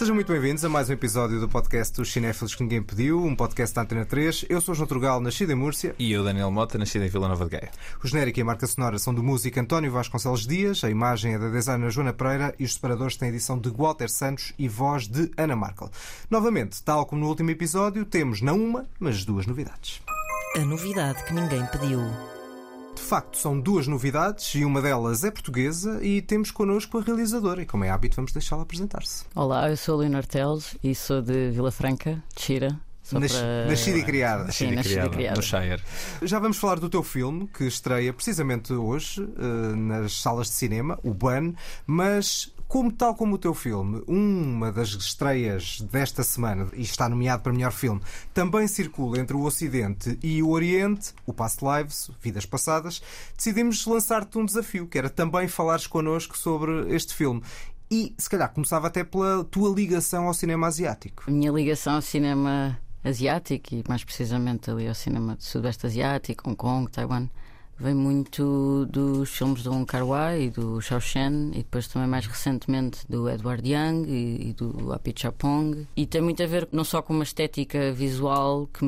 Sejam muito bem-vindos a mais um episódio do podcast Os Cinéfilos que Ninguém Pediu, um podcast da Antena 3. Eu sou João Trugal, nascido em Múrcia. E eu, Daniel Mota, nascido em Vila Nova de Gaia. O genérico e a marca sonora são do músico António Vasconcelos Dias, a imagem é da designer Joana Pereira e os separadores têm edição de Walter Santos e voz de Ana Markel. Novamente, tal como no último episódio, temos não uma, mas duas novidades. A novidade que ninguém pediu. De facto, são duas novidades e uma delas é portuguesa e temos connosco a realizadora. E como é hábito, vamos deixá-la apresentar-se. Olá, eu sou a Leonor Teles e sou de Vila Franca, de Xira. Nas, para... Nascida e criada. Sim, nascida e criada. No Shire. Já vamos falar do teu filme, que estreia precisamente hoje uh, nas salas de cinema, o Ban, mas como tal como o teu filme, uma das estreias desta semana, e está nomeado para melhor filme, também circula entre o Ocidente e o Oriente, o Past Lives, Vidas Passadas, decidimos lançar-te um desafio, que era também falares connosco sobre este filme. E se calhar começava até pela tua ligação ao cinema asiático. A minha ligação ao cinema asiático e mais precisamente ali ao cinema do Sudeste Asiático, Hong Kong, Taiwan vem muito dos filmes do Wong Kar Wai e do Xiao Shen e depois também mais recentemente do Edward Young e, e do Api Chapong e tem muito a ver não só com uma estética visual que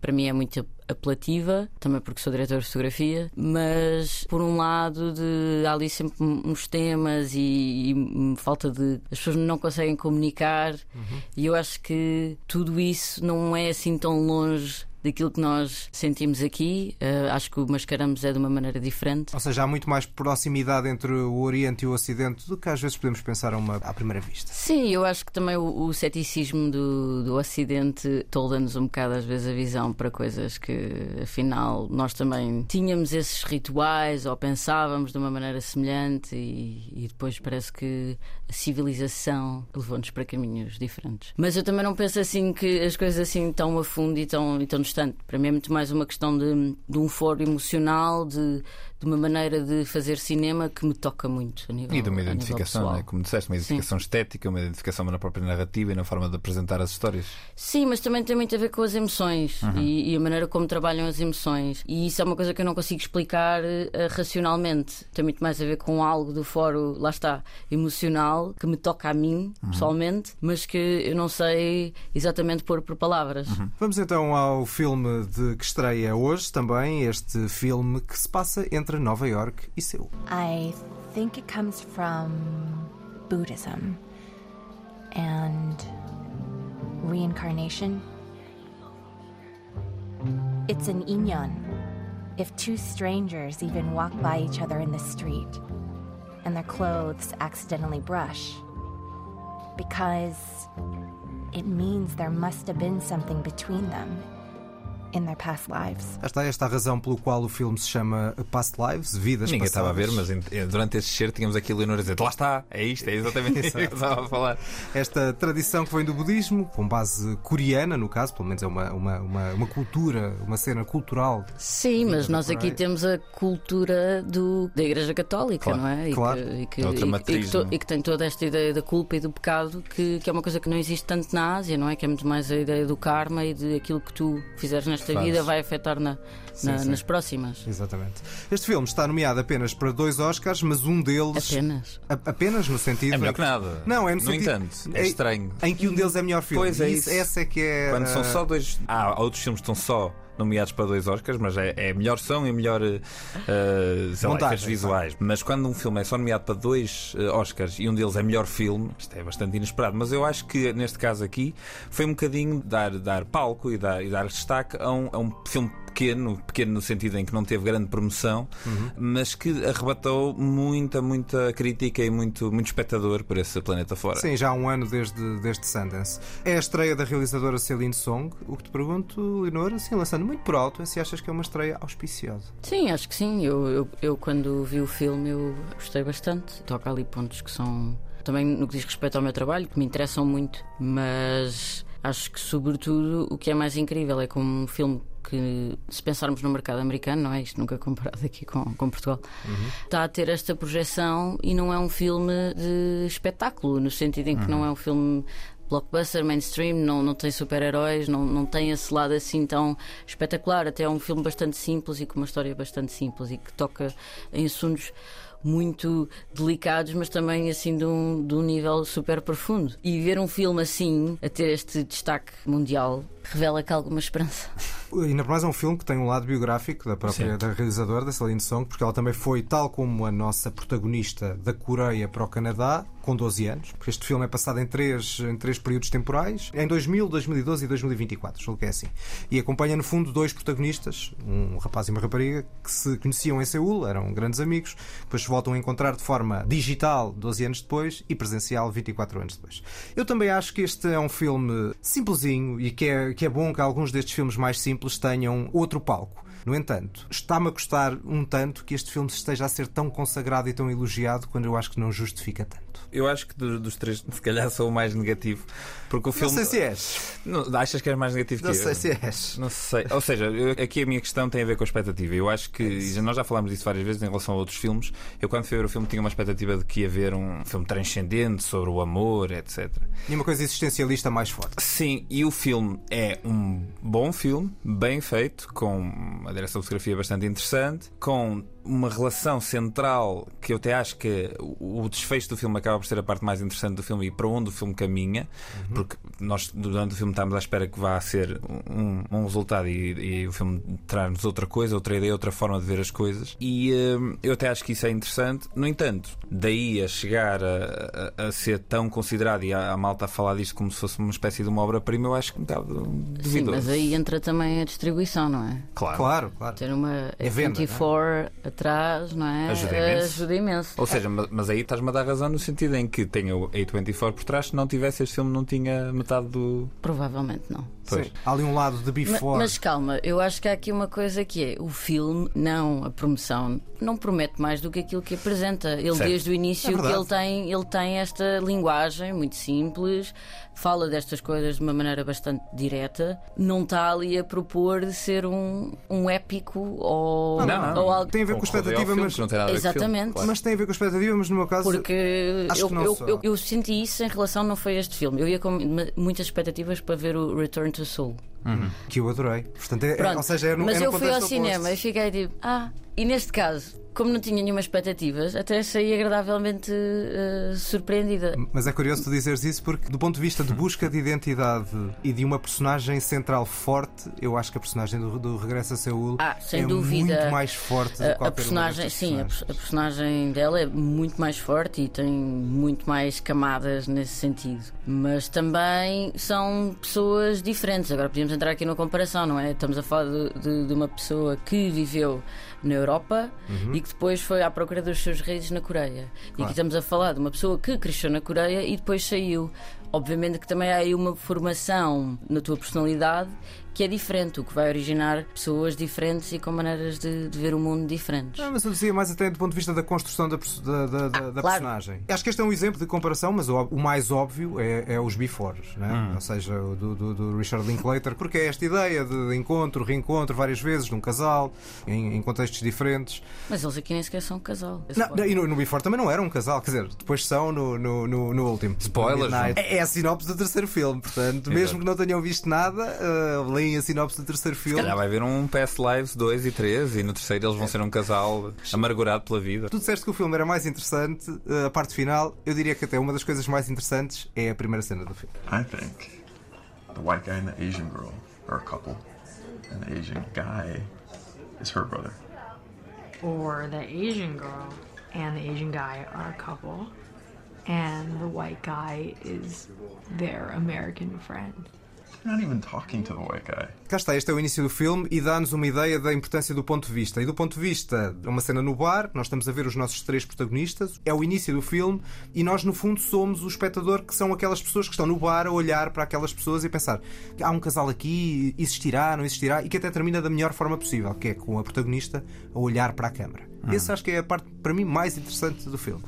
para mim é muito apelativa, também porque sou diretor de fotografia, mas por um lado de há ali sempre uns temas e, e falta de as pessoas não conseguem comunicar uhum. e eu acho que tudo isso não é assim tão longe daquilo que nós sentimos aqui. Uh, acho que o mascaramos é de uma maneira diferente. Ou seja, há muito mais proximidade entre o Oriente e o Ocidente do que às vezes podemos pensar uma, à primeira vista. Sim, eu acho que também o, o ceticismo do, do Ocidente tolda-nos um bocado às vezes a visão para coisas que afinal nós também tínhamos esses rituais ou pensávamos de uma maneira semelhante e, e depois parece que a civilização levou-nos para caminhos diferentes. Mas eu também não penso assim que as coisas assim tão a fundo e tão, e tão constante. Para mim é muito mais uma questão de, de um foro emocional, de, de uma maneira de fazer cinema que me toca muito a nível E de uma identificação, né? como disseste, uma identificação Sim. estética, uma identificação na própria narrativa e na forma de apresentar as histórias. Sim, mas também tem muito a ver com as emoções uhum. e, e, a maneira como trabalham as emoções. E isso é uma coisa que eu não consigo explicar uh, racionalmente. Tem muito mais a ver com algo do foro, lá está, emocional, que me toca a mim, uhum. pessoalmente, mas que eu não sei exatamente pôr por palavras. Uhum. Vamos então ao filme de que estreia hoje também, este filme que se passa entre entre Nova York e Seul. I think it comes from Buddhism and reincarnation. It's an inyan. If two strangers even walk by each other in the street and their clothes accidentally brush, because it means there must have been something between them in their past lives. Esta é esta a razão pelo qual o filme se chama Past Lives, Vidas Ninguém passadas. estava a ver, mas eh, durante esse cheiro tínhamos aqui a Leonor a dizer: lá está, é isto, é exatamente isso que estava a falar. Esta tradição que vem do budismo, com base coreana, no caso, pelo menos é uma, uma, uma, uma cultura, uma cena cultural. Sim, mas nós aqui temos a cultura do, da Igreja Católica, claro, não é? E claro. Que, e, que, é matriz, e, que to, e, que tem toda esta ideia da culpa e do pecado, que, que é uma coisa que não existe tanto na Ásia, não é? Que é muito mais a ideia do karma e de aquilo que tu fizeres nesta Faz. vida vai afetar afetar na, sim, sim. nas próximas. Exatamente. Este filme está nomeado apenas para dois Oscars, mas um deles. Apenas. A, apenas no sentido. É melhor que nada. Não, é no, no, no sentido. entanto, é estranho. Em que um deles é melhor filme. Pois é isso. Essa é que é. Quando são só dois. Há outros filmes que estão só nomeados para dois Oscars, mas é, é melhor som e melhor uh, sei lá, visuais. Mas quando um filme é só nomeado para dois uh, Oscars e um deles é melhor filme, isto é bastante inesperado. Mas eu acho que neste caso aqui foi um bocadinho dar, dar palco e dar, e dar destaque a um, a um filme pequeno, pequeno no sentido em que não teve grande promoção, uhum. mas que arrebatou muita, muita crítica e muito, muito espectador por esse planeta fora. Sim, já há um ano desde, desde Sundance. É a estreia da realizadora Celine Song. O que te pergunto, Leonor, assim, lançando muito por alto, é se achas que é uma estreia auspiciosa. Sim, acho que sim. Eu, eu, eu quando vi o filme, eu gostei bastante. Toca ali pontos que são também no que diz respeito ao meu trabalho, que me interessam muito, mas acho que, sobretudo, o que é mais incrível é como um filme que, se pensarmos no mercado americano, não é isto nunca comparado aqui com, com Portugal, uhum. está a ter esta projeção e não é um filme de espetáculo, no sentido em que uhum. não é um filme blockbuster, mainstream, não, não tem super-heróis, não, não tem esse lado assim tão espetacular. Até é um filme bastante simples e com uma história bastante simples e que toca em assuntos muito delicados, mas também assim de um, de um nível super profundo. E ver um filme assim, a ter este destaque mundial, revela que há alguma esperança. Ainda por mais é um filme que tem um lado biográfico da própria da realizadora, da Celine Song, porque ela também foi, tal como a nossa protagonista, da Coreia para o Canadá, com 12 anos, porque este filme é passado em três, em três períodos temporais, em 2000, 2012 e 2024, julgo que é assim. E acompanha, no fundo, dois protagonistas, um rapaz e uma rapariga, que se conheciam em Seul, eram grandes amigos, depois se voltam a encontrar de forma digital 12 anos depois e presencial 24 anos depois. Eu também acho que este é um filme simplesinho e que é, que é bom que alguns destes filmes mais simples tenham outro palco. No entanto, está-me a custar um tanto que este filme esteja a ser tão consagrado e tão elogiado quando eu acho que não justifica tanto. Eu acho que dos três, se calhar, sou o mais negativo. Porque o filme. Não sei se és. Não, achas que és mais negativo não que eu? Não sei se és. Não sei. Ou seja, eu, aqui a minha questão tem a ver com a expectativa. Eu acho que. É nós já falámos disso várias vezes em relação a outros filmes. Eu, quando fui ver o filme, tinha uma expectativa de que ia ver um filme transcendente sobre o amor, etc. E uma coisa existencialista mais forte. Sim, e o filme é um bom filme, bem feito, com uma direção de fotografia bastante interessante, com uma relação central que eu até acho que o desfecho do filme acaba por ser a parte mais interessante do filme e para onde o filme caminha, uhum. porque nós durante o filme estamos à espera que vá ser um, um resultado e, e, o filme traz-nos outra coisa, outra ideia, outra forma de ver as coisas. E uh, eu até acho que isso é interessante. No entanto, daí a chegar a, a, a ser tão considerado e a, a malta a falar disto como se fosse uma espécie de uma obra-prima, eu acho que um bocado duvidoso. Sim, mas aí entra também a distribuição, não é? Claro, claro. claro. Ter uma é 24 atrás, não é? Ajuda imenso. Ajuda imenso. Ou seja, mas, mas aí estás-me a dar razão no sentido em que tem o A24 por trás, se não tivesse este filme, não tinha metade do. Provavelmente não. Pois. Sim. Há ali um lado de before. Mas, mas, calma, eu acho que há aqui uma coisa que é: o filme, não a promoção, não promete mais do que aquilo que apresenta. Ele, certo. desde o início, é que ele tem, ele tem esta linguagem muito simples, fala destas coisas de uma maneira bastante direta, não está ali a propor de ser um, um épico ou, não, não. ou algo. Tem a ver com a expectativa, mas. Não tem nada a ver Exatamente. Filme, claro. Mas tem a ver com a expectativa, mas no meu caso. Porque eu, eu, eu, eu, senti isso em relação, não foi este filme. Eu ia com muitas expectativas para ver o Return to Soul. Uhum. Que eu adorei. Portanto, é, Pronto, ou seja, é no, mas é eu fui ao oposto. cinema e fiquei tipo, ah, e neste caso, como não tinha nenhuma expectativas, até saí agradavelmente uh, surpreendida. Mas é curioso tu dizeres isso porque, do ponto de vista de busca de identidade e de uma personagem central forte, eu acho que a personagem do, do Regresso a Seul ah, é dúvida. muito mais forte do que a personagem, Sim, a, a, personagem dela é muito mais forte e tem muito mais camadas nesse sentido. Mas também são pessoas diferentes. Agora podemos entrar aqui numa comparação, não é? Estamos a falar de, de, de uma pessoa que viveu na Europa uhum. E que depois foi à procura dos seus raízes na Coreia. Claro. E aqui estamos a falar de uma pessoa que cresceu na Coreia e depois saiu. Obviamente que também há aí uma formação na tua personalidade que é diferente, o que vai originar pessoas diferentes e com maneiras de, de ver o mundo diferentes. Não, mas eu dizia mais até do ponto de vista da construção da, da, da, ah, da claro. personagem. Acho que este é um exemplo de comparação, mas o, o mais óbvio é, é os befores, né? Hum. ou seja, do, do, do, Richard Linklater, porque é esta ideia de encontro, reencontro várias vezes de um casal, em, em contextos diferentes. Mas eles aqui nem sequer são um casal. Não, e no, no Before também não era um casal, quer dizer, depois são no, no, no, no último. Spoilers. É, é, a sinopse do terceiro filme, portanto, mesmo que não tenham visto nada, uh, leem a sinopse do terceiro filme. Se calhar vai haver um Past Lives 2 e 3 e no terceiro eles vão ser um casal amargurado pela vida. Tu disseste que o filme era mais interessante, uh, a parte final, eu diria que até uma das coisas mais interessantes é a primeira cena do filme. I think the white guy and the Asian girl are a couple, and the Asian guy is her brother. Or the Asian girl and the Asian guy are a couple, and the white guy is their American friend. Not even talking to the white guy. Cá está, este é o início do filme e dá-nos uma ideia da importância do ponto de vista. E do ponto de vista, é uma cena no bar, nós estamos a ver os nossos três protagonistas, é o início do filme e nós, no fundo, somos o espectador que são aquelas pessoas que estão no bar a olhar para aquelas pessoas e pensar há um casal aqui, existirá, não existirá, e que até termina da melhor forma possível, que é com a protagonista a olhar para a câmara. Hum. Esse acho que é a parte, para mim, mais interessante do filme.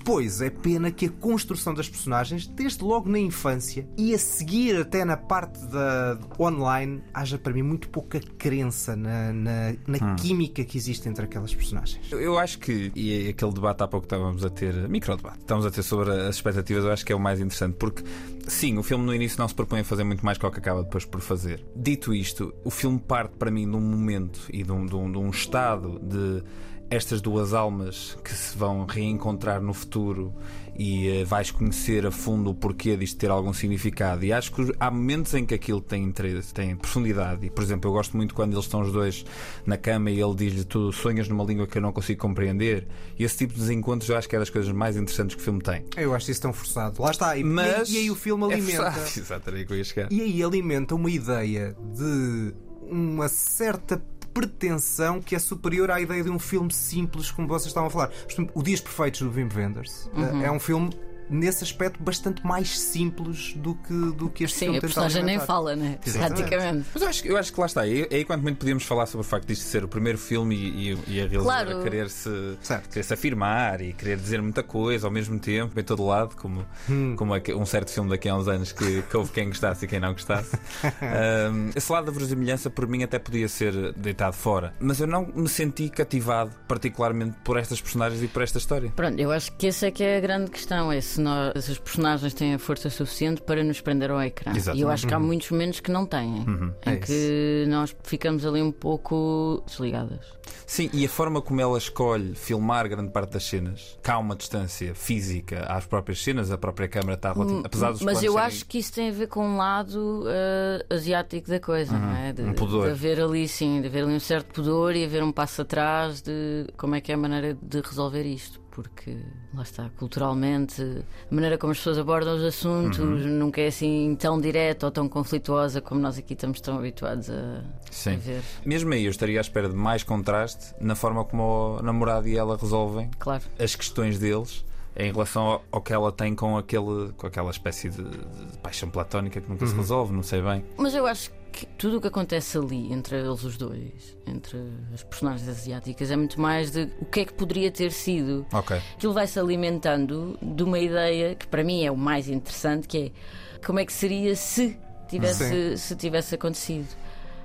Depois, é pena que a construção das personagens, desde logo na infância e a seguir até na parte da online, haja para mim muito pouca crença na, na, na hum. química que existe entre aquelas personagens. Eu acho que, e é aquele debate há pouco que estávamos a ter, micro-debate, estávamos a ter sobre as expectativas, eu acho que é o mais interessante, porque sim, o filme no início não se propõe a fazer muito mais que o que acaba depois por fazer. Dito isto, o filme parte para mim de um momento e de um, de um, de um estado de estas duas almas que se vão reencontrar no futuro e uh, vais conhecer a fundo o porquê disto ter algum significado. E acho que há momentos em que aquilo tem interesse, tem profundidade. E, por exemplo, eu gosto muito quando eles estão os dois na cama e ele diz-lhe: Tu sonhas numa língua que eu não consigo compreender. E esse tipo de desencontros eu acho que é das coisas mais interessantes que o filme tem. Eu acho isso tão forçado. Lá está. E, Mas e, e aí o filme é alimenta. É Exatamente, que eu ia chegar. E aí alimenta uma ideia de uma certa pretensão que é superior à ideia de um filme simples, como vocês estavam a falar. O Dias Perfeitos do Wim Wenders uhum. é um filme nesse aspecto bastante mais simples do que, do que este Sim, filme a personagem nem fala, né? Praticamente. Mas eu acho, eu acho que lá está. Aí, aí quanto muito podíamos falar sobre o facto de isto ser o primeiro filme e, e, e a realizadora claro. querer, -se, querer se afirmar e querer dizer muita coisa ao mesmo tempo, em todo lado, como, hum. como um certo filme daqui a uns anos que, que houve quem gostasse e quem não gostasse. um, esse lado da verosimilhança, por mim, até podia ser deitado fora. Mas eu não me senti cativado, particularmente por estas personagens e por esta história. Pronto, eu acho que essa é que é a grande questão. É se nós, se os personagens têm a força suficiente para nos prender ao ecrã. Exatamente. E eu acho que há uhum. muitos momentos que não têm, uhum. em é que nós ficamos ali um pouco desligadas. Sim, e a forma como ela escolhe filmar grande parte das cenas, cá há uma distância física às próprias cenas, a própria câmera está relativamente. Apesar dos Mas eu serem... acho que isso tem a ver com um lado uh, asiático da coisa, uhum. não é? De, um pudor. De haver ali, sim, de haver ali um certo pudor e haver um passo atrás de como é que é a maneira de resolver isto porque lá está, culturalmente, a maneira como as pessoas abordam os assuntos uhum. nunca é assim tão direta ou tão conflituosa como nós aqui estamos tão habituados a, a, ver. Mesmo aí eu estaria à espera de mais contraste na forma como o namorado e ela resolvem claro. as questões deles em relação ao, ao, que ela tem com, aquele, com aquela espécie de, de paixão platónica que nunca uhum. se resolve, não sei bem. Mas eu acho que tudo o que acontece ali entre eles os dois, entre as personagens asiáticas, é muito mais de o que é que poderia ter sido. Ok. Aquilo vai se alimentando de uma ideia que para mim é o mais interessante, que é como é que seria se tivesse, se tivesse acontecido.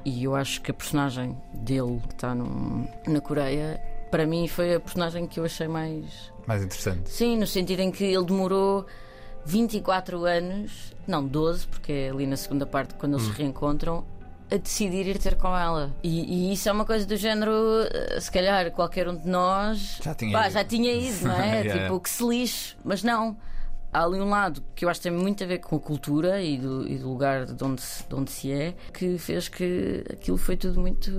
E eu acho que a personagem dele, que está no, na Coreia, para mim foi a personagem que eu achei mais. Mais interessante. Sim, no sentido em que ele demorou 24 anos, não 12, porque é ali na segunda parte, quando eles hum. se reencontram, a decidir ir ter com ela. E, e, isso é uma coisa do género, eh, se calhar qualquer um de nós já tinha, pá, já tinha ido, não é? yeah. Tipo, que se lixe, mas não. Há ali um lado que eu acho que tem muito a ver com a cultura e do, e do lugar de onde, de onde se é, que fez que aquilo foi tudo muito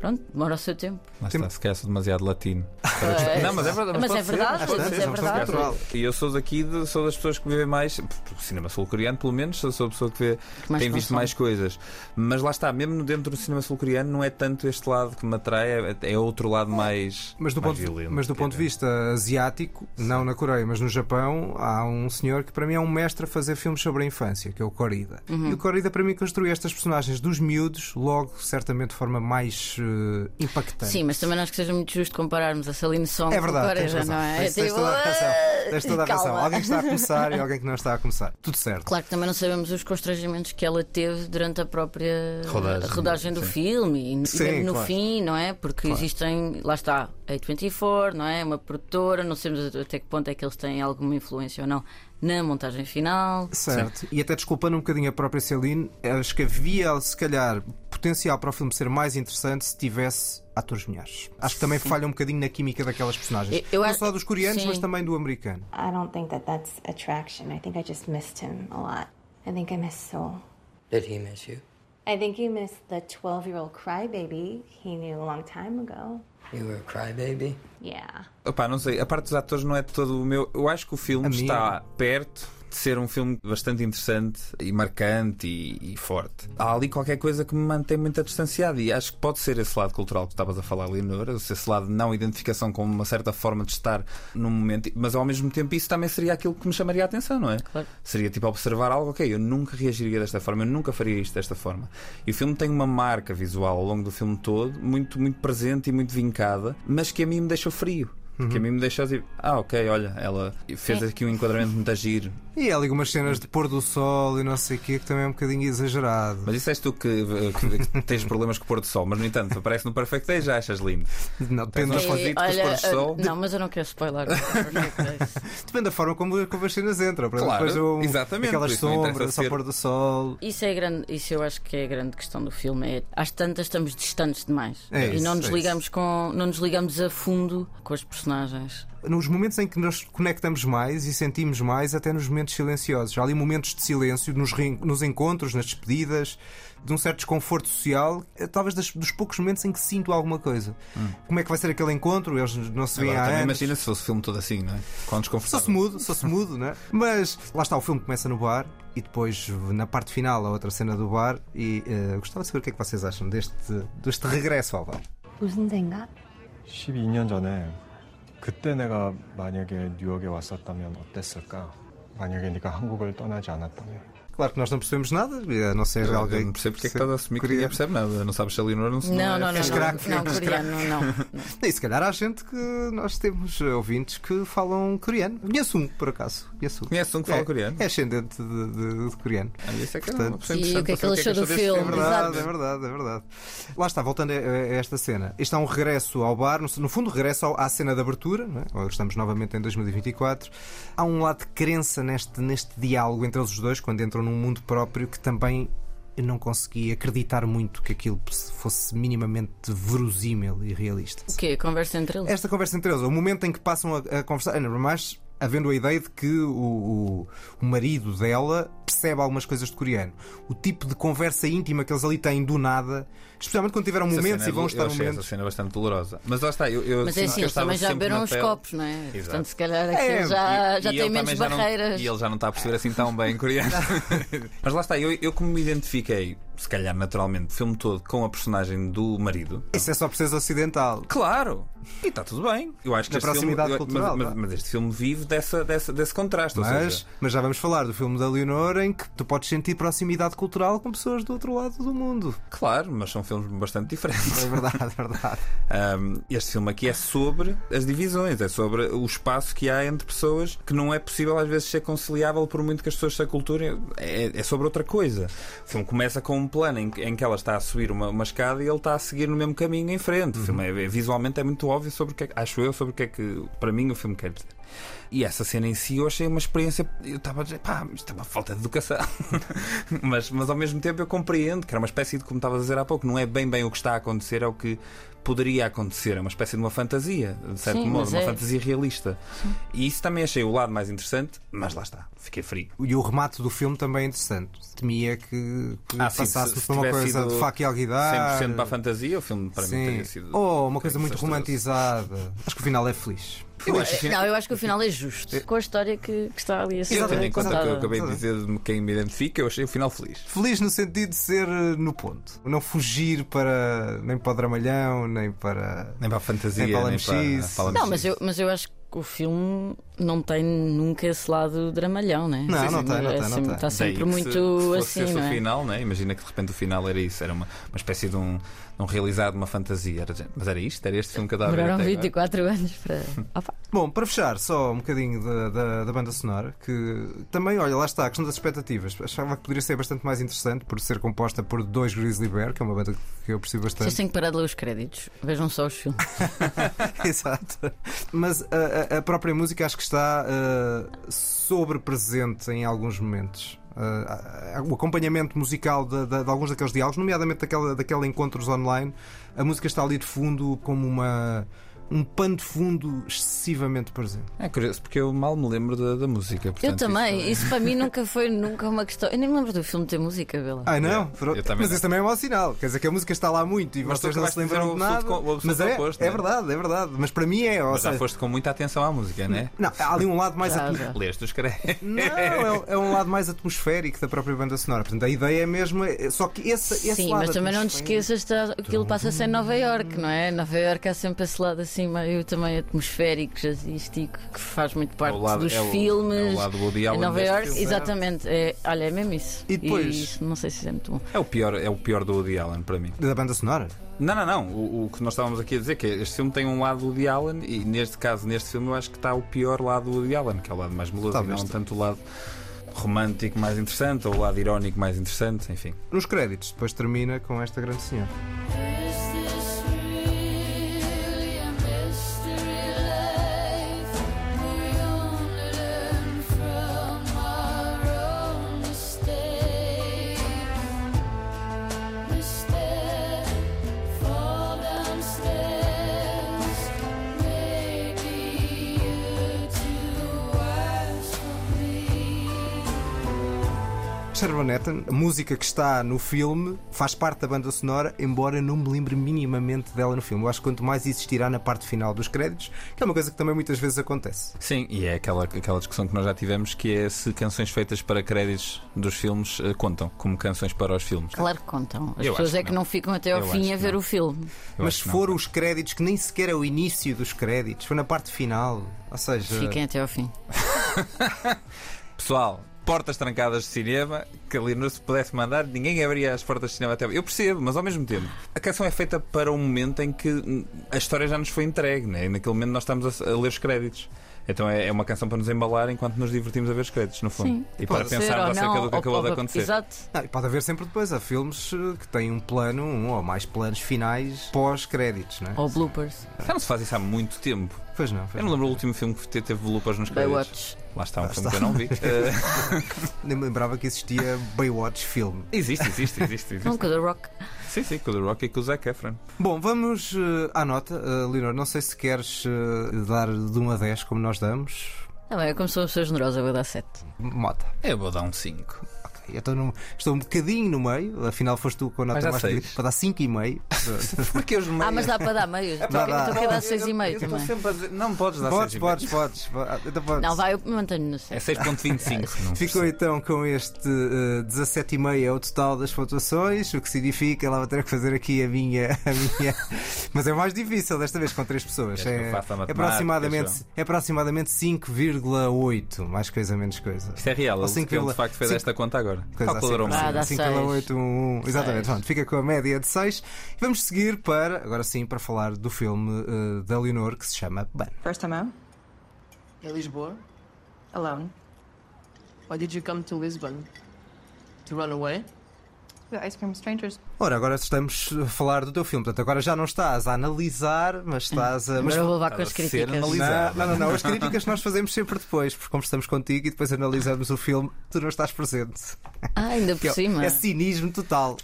pronto, demora o seu tempo. Mas está, se calhar demasiado latino. É, não, mas é verdade. Mas, mas é verdade, ser, mas é, é verdade. E eu sou daqui, de, sou das pessoas que vivem mais, o cinema sul-coreano, pelo menos, sou a pessoa que vê, mais tem visto mais coisas. Mas lá está, mesmo dentro do cinema sul-coreano, não é tanto este lado que me atrai, é, é outro lado mais. Mas do, mais ponto, violento, mas do ponto de vista asiático, Sim. não na Coreia, mas no Japão, há um senhor que para mim é um mestre a fazer filmes sobre a infância, que é o Corrida. Uhum. E o Corrida para mim construiu estas personagens dos miúdos, logo, certamente de forma mais uh, impactante. Sim, mas também não acho que seja muito justo compararmos a Saline Song é verdade, com a Coreia, não é? Tens, tens toda a razão. Tens toda a razão. Alguém que está a começar e alguém que não está a começar. Tudo certo. Claro que também não sabemos os constrangimentos que ela teve durante a própria rodagem, rodagem do sim. filme e sim, no claro. fim, não é? Porque claro. existem, lá está, a 24, não é? Uma produtora, não sabemos até que ponto é que eles têm alguma influência ou não na montagem final. Certo. Sim. E até desculpando um bocadinho a própria Celine, acho que havia, se calhar, potencial para o filme ser mais interessante se tivesse atores mulheres. Acho que também Sim. falha um bocadinho na química daquelas personagens. Eu, eu Não só dos coreanos, Sim. mas também do americano. I don't think that that's attraction. I think I just missed him a lot. I think I missed Soul. Did he miss you? I think he missed the 12-year-old crybaby he knew a long time ago. You were a crybaby? Yeah. Opa, não sei, a parte dos atores não é todo o meu. Eu acho que o filme a está minha... perto de ser um filme bastante interessante e marcante e, e, forte. Há ali qualquer coisa que me mantém muito distanciado e acho que pode ser esse lado cultural que estavas a falar, Leonora, esse lado de não identificação com uma certa forma de estar num momento, mas ao mesmo tempo isso também seria aquilo que me chamaria a atenção, não é? Claro. Seria tipo observar algo, ok, eu nunca reagiria desta forma, eu nunca faria isto desta forma. E o filme tem uma marca visual ao longo do filme todo, muito, muito presente e muito vincada, mas que a mim me deixou frio. Que a mim me deixou tipo, ah, ok, olha, ela fez aqui um enquadramento muito agir. E há ali umas cenas de pôr do sol e não sei o quê, que também é um bocadinho exagerado. Mas isso és tu que, que, que tens problemas com o pôr do sol, mas no entanto, aparece no Perfect Day já achas lindo. Não, depende, da, olha, pôres de sol. não, mas eu não quero spoiler. depende da forma como, como as cenas entram. Exemplo, Claro, depois um- exatamente, Aquelas sombras, só ser- pôr do sol. Isso é grande, isso eu acho que é a grande questão do filme. É, às tantas estamos distantes demais. É e isso, não nos é ligamos com. não nos ligamos a fundo com os personagens Nos momentos em que nos conectamos mais e sentimos mais, até nos momentos silenciosos. Há ali momentos de silêncio, nos, re- nos encontros, nas despedidas, de um certo desconforto social, eh, talvez das- dos poucos momentos em que sinto alguma coisa. Como é que vai ser aquele encontro? Eles não se veem Agora, há também anos. imagina se fosse o filme todo assim, não é? Com Só desconfortável. se mudo, só se mudo, né? Mas lá está, o filme começa no bar e depois na parte final a outra cena do bar. E eh, gostava de saber o que é que vocês acham deste, deste regresso ao bar. 무슨 생각? 12년 전에 그때 내가 만약에 뉴욕에 왔었다면 어땠을까? 만약에 네가 한국을 떠나지 않았다면 Claro que nós não percebemos nada, a não ser Eu, eu alguém. não percebo porque é que estás a assumir que ninguém percebe nada. Não sabes se a Leonor não se Não, é não, não. és Não, craque, não, és coreano, não, não. E se calhar há gente que nós temos ouvintes que falam coreano. Conheço um, por acaso. Um que fala é, coreano? É ascendente de, de- de coreano. Ah, isso é que é Portanto, uma pessoa E o que é que ele achou do deste É filme? verdade, Exato. é verdade, é verdade. Lá está, voltando a, a esta cena. Isto é um regresso ao bar, no, no fundo, regresso ao- à cena de abertura. Não é? Agora Estamos novamente em 2024. Há um lado de crença neste, neste diálogo entre eles os dois, quando entram num mundo próprio, que também eu não consegui acreditar muito que aquilo fosse minimamente verosímil e realista. O quê? Conversa entre eles? Esta conversa entre eles, o momento em que passam a, a conversar, ainda mais havendo a ideia de que o, o, o marido dela percebe algumas coisas de coreano. O tipo de conversa íntima que eles ali têm do nada, especialmente quando tiveram momentos cena e vão é- estar eu achei momentos. essa cena bastante dolorosa. Mas lá está, eu, eu Mas é assim, eles também já beberam uns copos, não é? Exato. Portanto, se calhar É, já, E- já e tem ele menos já não- barreiras. e ele já não está a perceber assim tão bem coreano. Mas lá está, eu, eu como me identifiquei, se calhar naturalmente, o filme todo com a personagem do marido. Isso é só por seres ocidental. Claro! E está tudo bem. Eu acho que Na proximidade filme, cultural, mas, é? mas, este filme vive dessa, dessa, desse contraste. Mas, seja, mas já vamos falar do filme da Leonor em que tu podes sentir proximidade cultural com pessoas do outro lado do mundo. claro, mas são filmes bastante diferentes. É verdade, é verdade. Um, este filme aqui é sobre as divisões, é sobre o espaço que há entre pessoas que não é possível às vezes ser conciliável por muito que as pessoas se aculturem. É, é sobre outra coisa. O filme começa com um plano em, que- em que ela está a subir uma, uma escada e ele está a seguir no mesmo caminho em frente. O filme é, é- visualmente é muito óbvio sobre o que é, que- acho eu, sobre o que é que para mim o filme quer dizer. E essa cena em si eu achei uma experiência. Eu estava a dizer, pá, isto é uma falta de educação. mas, mas ao mesmo tempo eu compreendo que era uma espécie de, como estava a dizer há pouco, não é bem bem o que está a acontecer, é o que poderia acontecer. É uma espécie de uma fantasia, de certo Sim, modo, uma é- fantasia realista. E isso também achei o lado mais interessante, mas lá está, fiquei frio. E o remate do filme também é interessante. Temia que, que Ah, sim, passasse se- se por uma coisa de faca e alguidar. 100% para a fantasia, o filme para mim Sim. teria sido. Oh, uma coisa muito desastroso. romantizada. Acho que o final é feliz. Eu acho que Não, eu acho que o final é justo com a história que, que está ali a ser Eu, tendo em conta o que eu acabei de dizer de quem me identifica, eu achei o final feliz. Feliz no sentido de ser eh, no ponto. Não fugir para nem para o dramalhão, nem para. Nem para a fantasia, Nem para a nem para, a Não, mas eu, mas eu acho que o filme não tem nunca esse lado dramalhão, né? Não, Sim, não sim, tem, não é tem, não sempre- tem. Está Daí sempre que muito se fosse assim, esse não o é? final, né? Imagina que de repente o final era isso, era uma, uma espécie de um, de um realizado, uma fantasia. Era, mas era isto? Era este filme que eu estava a ver Demoraram até agora? 24 anos para. Opa. Bom, para fechar, só um bocadinho da, da, da banda sonora, que também, olha, lá está, a questão das expectativas. Achava que poderia ser bastante mais interessante por ser composta por dois Grizzly Bear, que é uma banda que eu percebo Vocês bastante. têm que parar de ler os créditos. Vejam só os filmes. Exato. Mas a, a- a própria música acho que está uh, sobre-presente em alguns momentos. Uh, o acompanhamento musical de, de- de alguns daqueles diálogos, nomeadamente daquela, daquela encontros online, a música está ali de fundo como uma, um pano de fundo excessivamente presente. É curioso, porque eu mal me lembro da, da música. Eu portanto, também. isso- Isso para mim nunca foi nunca uma questão. Eu nem me lembro do filme ter música, Bela. Ah, não? Eu também mas não. isso também é mau sinal. Quer dizer que a música está lá muito e Mas vocês não se lembram de nada. absoluto Mas é, oposto, é é? verdade, é verdade. Mas para mim é. Ou Mas já seja, foste com muita atenção à música, não é? Não, há ali um lado mais Já, atmo- já. Leste os. Não, é, é um lado mais atmosférico da própria banda sonora. Portanto, a ideia é mesmo. é- Só que esse, esse Sim, lado mas também não te atmosférico- esqueças que aquilo passa-se em Nova York, não é? Nova York há sempre esse lado assim meio também atmosférico, jazzístico, que faz muito parte o lado- dos é o- filmes. é o lado Woody em Allen Nova deste York, filme. exatamente. É, olha, é mesmo isso. E depois? isso não sei se é muito bom. É o pior, é o pior do Woody Allen para mim. Da banda sonora? Não, não, não. O, o que nós estávamos aqui a dizer é que este filme tem um lado Woody Allen e neste caso, neste filme, eu acho que está o pior lado do Woody Allen, que é o lado mais meloso, e Talvez não sim. tanto o lado romântico mais interessante ou o lado irónico mais interessante, enfim. Nos créditos, depois termina com esta grande senhora. A música que está no filme faz parte da banda sonora, embora não me lembre minimamente dela no filme. Eu acho que quanto mais existirá na parte final dos créditos, que é uma coisa que também muitas vezes acontece. Sim, e é aquela, aquela discussão que nós já tivemos que é se canções feitas para créditos dos filmes uh, contam como canções para os filmes. Claro que contam. As Eu pessoas é que não. não ficam até ao Eu fim a ver o filme. Eu Mas se for os créditos, que nem sequer é o início dos créditos, foi na parte final. Ou seja. Fiquem até ao fim. Pessoal, portas trancadas de cinema que ali não se pudesse mandar, ninguém abria as portas de cinema até. Eu percebo, mas ao mesmo tempo, a canção é feita para um momento em que a história já nos foi entregue, né? e naquele momento nós estamos a, a ler os créditos. Então é, é uma canção para nos embalar enquanto nos divertimos a ver os créditos, no fundo. Sim. E para pensar acerca do que acabou de acontecer. Exato. Não, pode haver sempre depois. Há filmes eh, que têm um plano, um ou mais planos finais pós-créditos, não é? Ou bloopers. Já não se faz isso há muito tempo. Pois não. Pois eu não lembro o último filme que teve bloopers nos créditos. Baywatch. Lá está um Lá filme está. que eu não vi. Nem me lembrava que existia Baywatch filme. Existe, existe, existe. existe. Um com The Rock. Sim, sim, com The Rock e com o Zac Efron. Bom, vamos uh, à nota. Uh, Leonor, não sei se queres uh, dar de 1 a 10 como nós damos. Ah, bem, como sou uma pessoa generosa, eu vou dar 7. Mota. Eu vou dar um 5. Estou, no, estou um bocadinho no meio, afinal foste tu com a nota mais pedida, para dar 5,5. Porque os meios. Ah, mas dá para dar meio. Estou a dar 6,5 também. Sempre a dizer, não podes dar podes, podes, podes, podes, então podes. Não, vai, eu mantenho no 6. É 6,25. Ficou então com este uh, 17,5 é o total das pontuações, o que significa, ela vai ter que fazer aqui a minha. A minha... mas é mais difícil desta vez com 3 pessoas. É, é, aproximadamente, é aproximadamente 5,8. Mais coisa, menos coisa. Isto é real. O 5, de facto fez esta conta agora. Coisa assim, 5,8, 1, Exatamente, pronto, fica com a média de 6. E vamos seguir para, agora sim, para falar do filme uh, da Leonor que se chama Ban. First time out? In Lisboa? Alone? Why did you come to Lisbon? To run away? Ice Cream Strangers. Ora, agora estamos a falar do teu filme. Portanto, agora já não estás a analisar, mas estás a. Mas vou levar com as críticas. Não, não, não, não. As críticas nós fazemos sempre depois, porque conversamos contigo e depois analisamos o filme, tu não estás presente. Ah, ainda por é, cima. É cinismo total.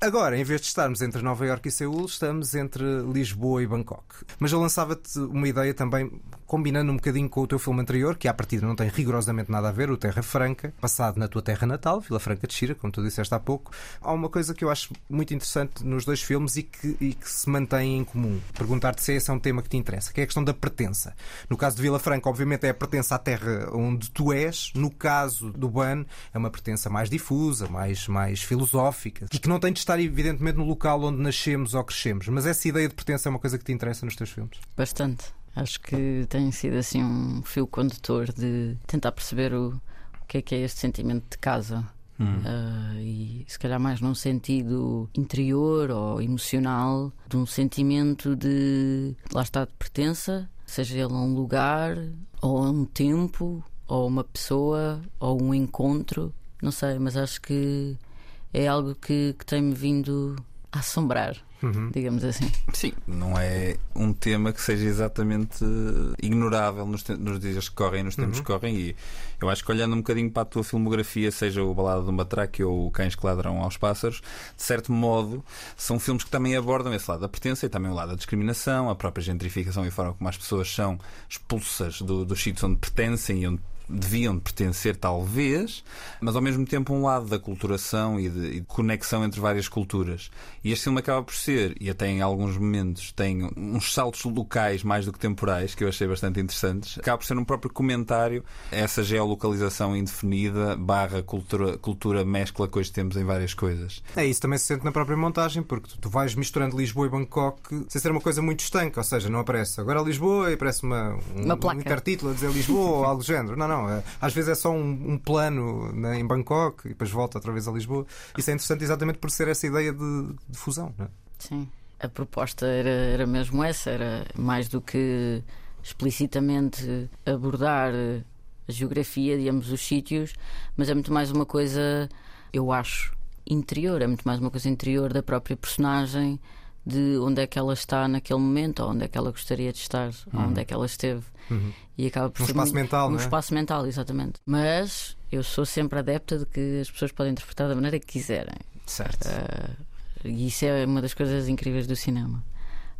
Agora, em vez de estarmos entre Nova Iorque e Seul, estamos entre Lisboa e Bangkok. Mas eu lançava-te uma ideia também, combinando um bocadinho com o teu filme anterior, que à partida não tem rigorosamente nada a ver, o Terra Franca, passado na tua terra natal, Vila Franca de Xira, como tu disseste há pouco há uma coisa que eu acho muito interessante nos dois filmes e que, e que se mantém em comum. Perguntar-te se esse é um tema que te interessa, que é a questão da pertença. No caso de Vila Franca, obviamente, é a pertença à terra onde tu és. No caso do Ban, é uma pertença mais difusa, mais, mais filosófica e que não tem de estar, evidentemente, no local onde nascemos ou crescemos. Mas essa ideia de pertença é uma coisa que te interessa nos teus filmes? Bastante. Acho que tem sido assim um fio condutor de tentar perceber o, o que é que é este sentimento de casa Hum. Uh, e se calhar mais num sentido interior ou emocional, de um sentimento de lá está de pertença, seja ele a um lugar, ou a um tempo, ou uma pessoa, ou um encontro, não sei, mas acho que é algo que, que tem-me vindo assombrar uhum. digamos assim. Sim, não é um tema que seja exatamente ignorável nos, nos dias que correm, nos tempos uhum. que correm, e eu acho que olhando um bocadinho para a tua filmografia, seja o Balada do Matraque ou o Cães que Ladram aos Pássaros, de certo modo, são filmes que também abordam esse lado da pertença e também o lado da discriminação, a própria gentrificação e a forma como as pessoas são expulsas do, dos sítios onde pertencem e onde deviam pertencer, talvez, mas ao mesmo tempo um lado da culturação e de, e de, conexão entre várias culturas. E este filme acaba por ser, e até em alguns momentos tem uns saltos locais mais do que temporais, que eu achei bastante interessantes. Acaba por ser um próprio comentário a essa geolocalização indefinida, barra cultura, cultura mescla que hoje temos em várias coisas. É isso, também se sente na própria montagem, porque tu, tu vais misturando Lisboa e Bangkok sem ser uma coisa muito estanca, ou seja, não aparece agora Lisboa e aparece uma, um, uma placa. um intertítulo a dizer Lisboa ou algo do género. Não, não não. É, às vezes é só um, um plano né, em Bangkok e depois volta outra vez a Lisboa. Isso é interessante exatamente por ser essa ideia de, de fusão. É? Sim. A proposta era, era mesmo essa, era mais do que explicitamente abordar a geografia de ambos os sítios, mas é muito mais uma coisa, eu acho, interior, é muito mais uma coisa interior da própria personagem, de onde é que ela está naquele momento, ou onde é que ela gostaria de estar, ou onde é que ela esteve. Uhum. E acaba por Um ser espaço muito- mental, um é? espaço mental, exatamente. Mas eu sou sempre adepta de que as pessoas podem interpretar da maneira que quiserem. Certo. Ah, e isso é uma das coisas incríveis do cinema.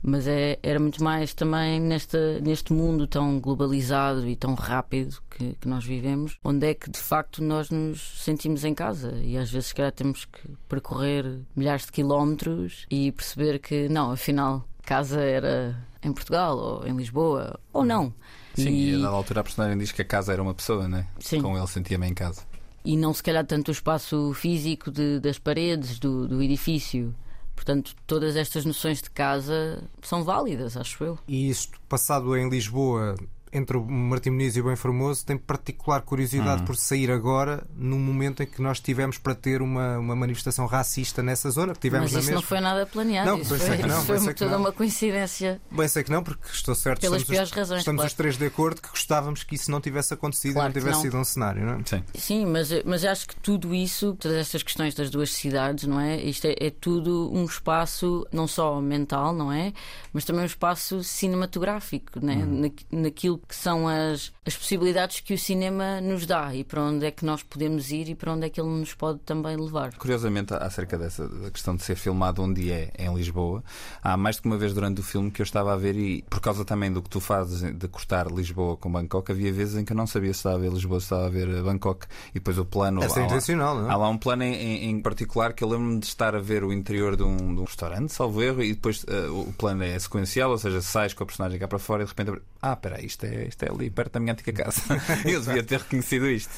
Mas é, era muito mais também nesta, neste mundo tão globalizado e tão rápido que, que nós vivemos, onde é que de facto nós nos sentimos em casa. E às vezes, calhar, temos que percorrer milhares de quilómetros e perceber que, não, afinal, casa era em Portugal ou em Lisboa, ou não. Sim, e, e a dada altura a personagem diz que a casa era uma pessoa, né? Sim. Com ele sentia-me em casa. e não se calhar tanto o espaço físico de- das paredes do, do edifício. Portanto, todas estas noções de casa são válidas, acho eu. E isto, passado em Lisboa, entre o Martim Muniz e o Bem Formoso, tem particular curiosidade Uhum. por sair agora, num momento em que nós tivemos para ter uma, uma manifestação racista nessa zona, tivemos Mas isso mesma. não foi nada planeado. Não, isso foi, que não, foi toda não. uma coincidência. Bem, sei que não, porque estou certo, Pelas estamos, piores os, razões, estamos claro. os três de acordo que gostávamos que isso não tivesse acontecido Claro e não tivesse não. sido um cenário, não é? Sim. Sim, mas, mas acho que tudo isso, todas estas questões das duas cidades, não é? Isto é, é tudo um espaço não só mental, não é? Mas também um espaço cinematográfico, né? Na, naquilo que são as, as possibilidades que o cinema nos dá e para onde é que nós podemos ir e para onde é que ele nos pode também levar. Curiosamente, acerca dessa da questão de ser filmado onde é, em Lisboa, há mais do que uma vez durante o filme que eu estava a ver e, por causa também do que tu fazes de cortar Lisboa com Bangkok, havia vezes em que eu não sabia se estava a ver Lisboa, se estava a ver Bangkok e depois o plano. Há lá- intencional, não é? Há lá um plano em, em- em particular que eu lembro-me de estar a ver o interior de um, de um restaurante, salvo erro, e depois eh, o plano é sequencial, ou seja, sais com a personagem cá para fora e de repente. Ah, espera, isto é, isto é ali, perto da minha antiga casa. eu devia ter reconhecido isto.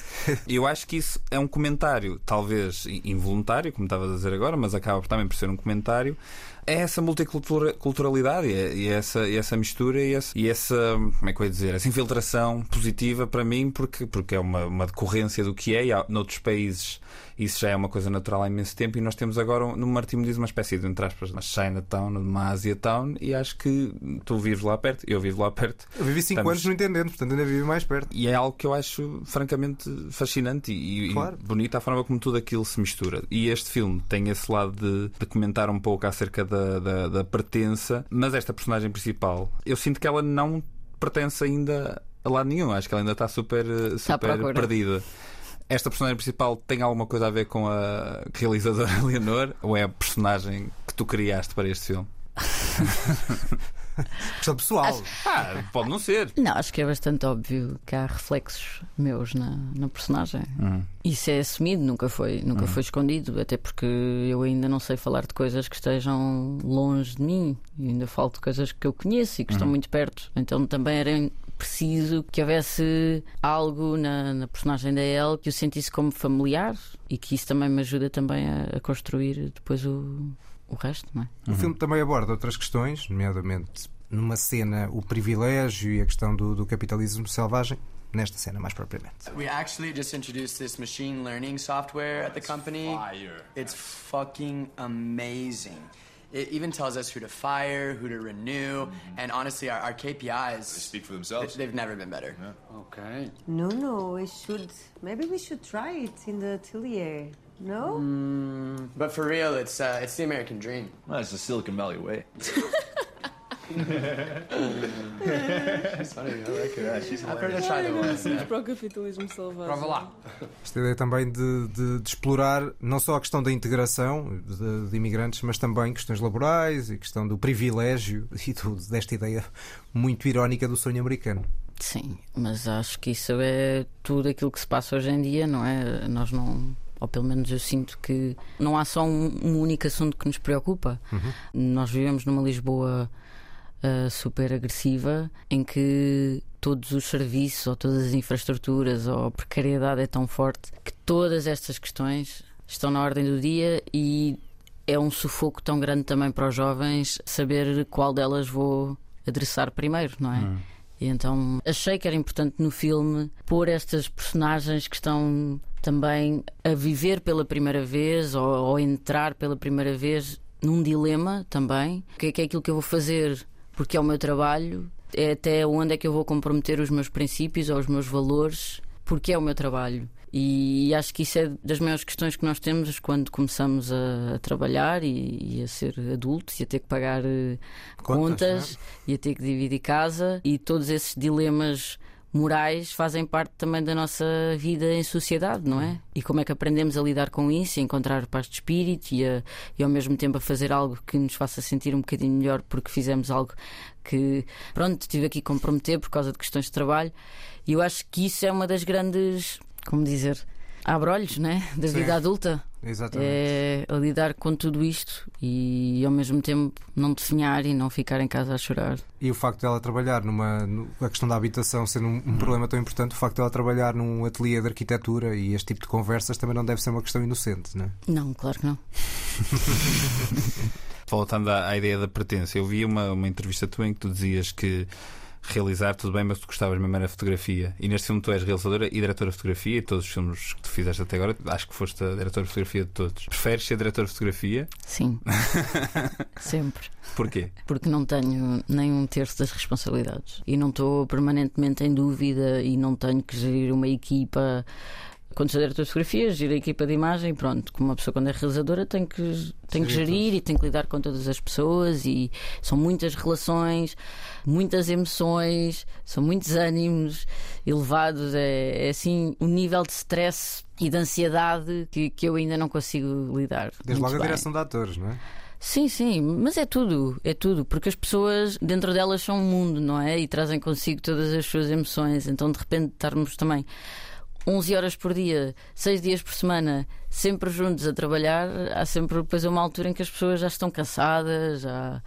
Eu acho que isso é um comentário, talvez in- involuntário, como estava a dizer agora, mas acaba também por ser um comentário. É essa multiculturalidade e, é- e essa, e essa mistura e essa, e essa, como é que eu ia dizer, essa infiltração positiva para mim, porque, porque é uma, uma decorrência do que é, e há, noutros países isso já é uma coisa natural há imenso tempo, e nós temos agora, no Martimo diz uma espécie de, entre aspas, uma Chinatown, uma Asia Town, e acho que tu vives lá perto, eu vivo lá perto. Eu vivi 5 Estamos- anos no Intendente, portanto ainda vivi mais perto. E é algo que eu acho francamente fascinante e, e Claro. bonito a forma como tudo aquilo se mistura. E este filme tem esse lado de, de comentar um pouco acerca da, da, da pertença, mas esta personagem principal, eu sinto que ela não pertence ainda a lado nenhum. Acho que ela ainda está super, eh, Está super procura. perdida. Esta personagem principal tem alguma coisa a ver com a realizadora Leonor? Ou é a personagem que tu criaste para este filme? Questão pessoal. Ah, pode não ser. Não, acho que é bastante óbvio que há reflexos meus na, na personagem. Uhum. Isso é assumido, nunca foi, nunca foi escondido, até porque eu ainda não sei falar de coisas que estejam longe de mim, e ainda falo de coisas que eu conheço e que estão muito perto. Então também era preciso que houvesse algo na, na personagem da Elle que eu sentisse como familiar e que isso também me ajuda também a, a construir depois o, o resto, não é? O filme também aborda outras questões, nomeadamente numa cena o privilégio e a questão do, do capitalismo selvagem, nesta cena mais propriamente. We actually just introduced this machine learning software at the company. It's fucking amazing. It even tells us who to fire, who to renew, and honestly, our, our KPIs speak for themselves. They've never been better. Okay. No, no, we should. Maybe we should try it in the atelier. No? Mm, but for real, it's uh, it's the American dream. Well, it's the Silicon Valley way. She's funny. I like her. Yeah. Para o capitalismo selvagem. Prova lá. Esta ideia também de, de- de explorar não só a questão da integração de, de imigrantes, mas também questões laborais e questão do privilégio e do- desta ideia muito irónica do sonho americano. Sim, mas acho que isso é tudo aquilo que se passa hoje em dia, não é? Nós não. Ou pelo menos eu sinto que não há só um, um único assunto que nos preocupa. Nós vivemos numa Lisboa ah, super agressiva em que todos os serviços ou todas as infraestruturas ou a precariedade é tão forte que todas estas questões estão na ordem do dia e é um sufoco tão grande também para os jovens saber qual delas vou adressar primeiro, não é? E então achei que era importante no filme pôr estas personagens que estão também a viver pela primeira vez ou, ou entrar pela primeira vez num dilema também. O que é, que é aquilo que eu vou fazer porque é o meu trabalho? É até onde é que eu vou comprometer os meus princípios ou os meus valores porque é o meu trabalho. E acho que isso é das maiores questões que nós temos quando começamos a, trabalhar e, e, a ser adultos e a ter que pagar uh, contas, contas e a ter que dividir casa e todos esses dilemas morais fazem parte também da nossa vida em sociedade, não é? E como é que aprendemos a lidar com isso, a encontrar paz de espírito e, a, e ao mesmo tempo a fazer algo que nos faça sentir um bocadinho melhor porque fizemos algo que, pronto, tive aqui comprometer por causa de questões de trabalho. E eu acho que isso é uma das grandes, como dizer, abre-olhos, né? Da Sim. vida adulta. Exatamente. É a lidar com tudo isto e ao mesmo tempo não definhar e não ficar em casa a chorar. E o facto dela trabalhar numa. a questão da habitação sendo um, um problema tão importante, o facto dela trabalhar num ateliê de arquitetura e este tipo de conversas também não deve ser uma questão inocente, não é? Não, claro que não. Voltando à, à ideia da pertença, eu vi uma, uma entrevista tua em que tu dizias que realizar, tudo bem, mas tu gostavas mesmo era fotografia. E neste filme tu és realizadora e diretora de fotografia, e todos os filmes que tu fizeste até agora, acho que foste a diretora de fotografia de todos. Preferes ser diretora de fotografia? Sim. Sempre. Porquê? Porque não tenho nem um terço das responsabilidades. E não estou permanentemente em dúvida e não tenho que gerir uma equipa quando sou diretor de fotografia, giro a equipa de imagem, pronto, como uma pessoa quando é realizadora tem que, tem que gerir e tem que lidar com todas as pessoas e são muitas relações, muitas emoções, são muitos ânimos elevados, é, é assim um nível de stress e de ansiedade que, que eu ainda não consigo lidar. Desde logo a direção de atores, não é? Sim, sim, mas é tudo, é tudo, porque as pessoas dentro delas são um mundo, não é? E trazem consigo todas as suas emoções, então de repente estarmos também 11 horas por dia, 6 dias por semana, sempre juntos a trabalhar, há sempre depois uma altura em que as pessoas já estão cansadas, já.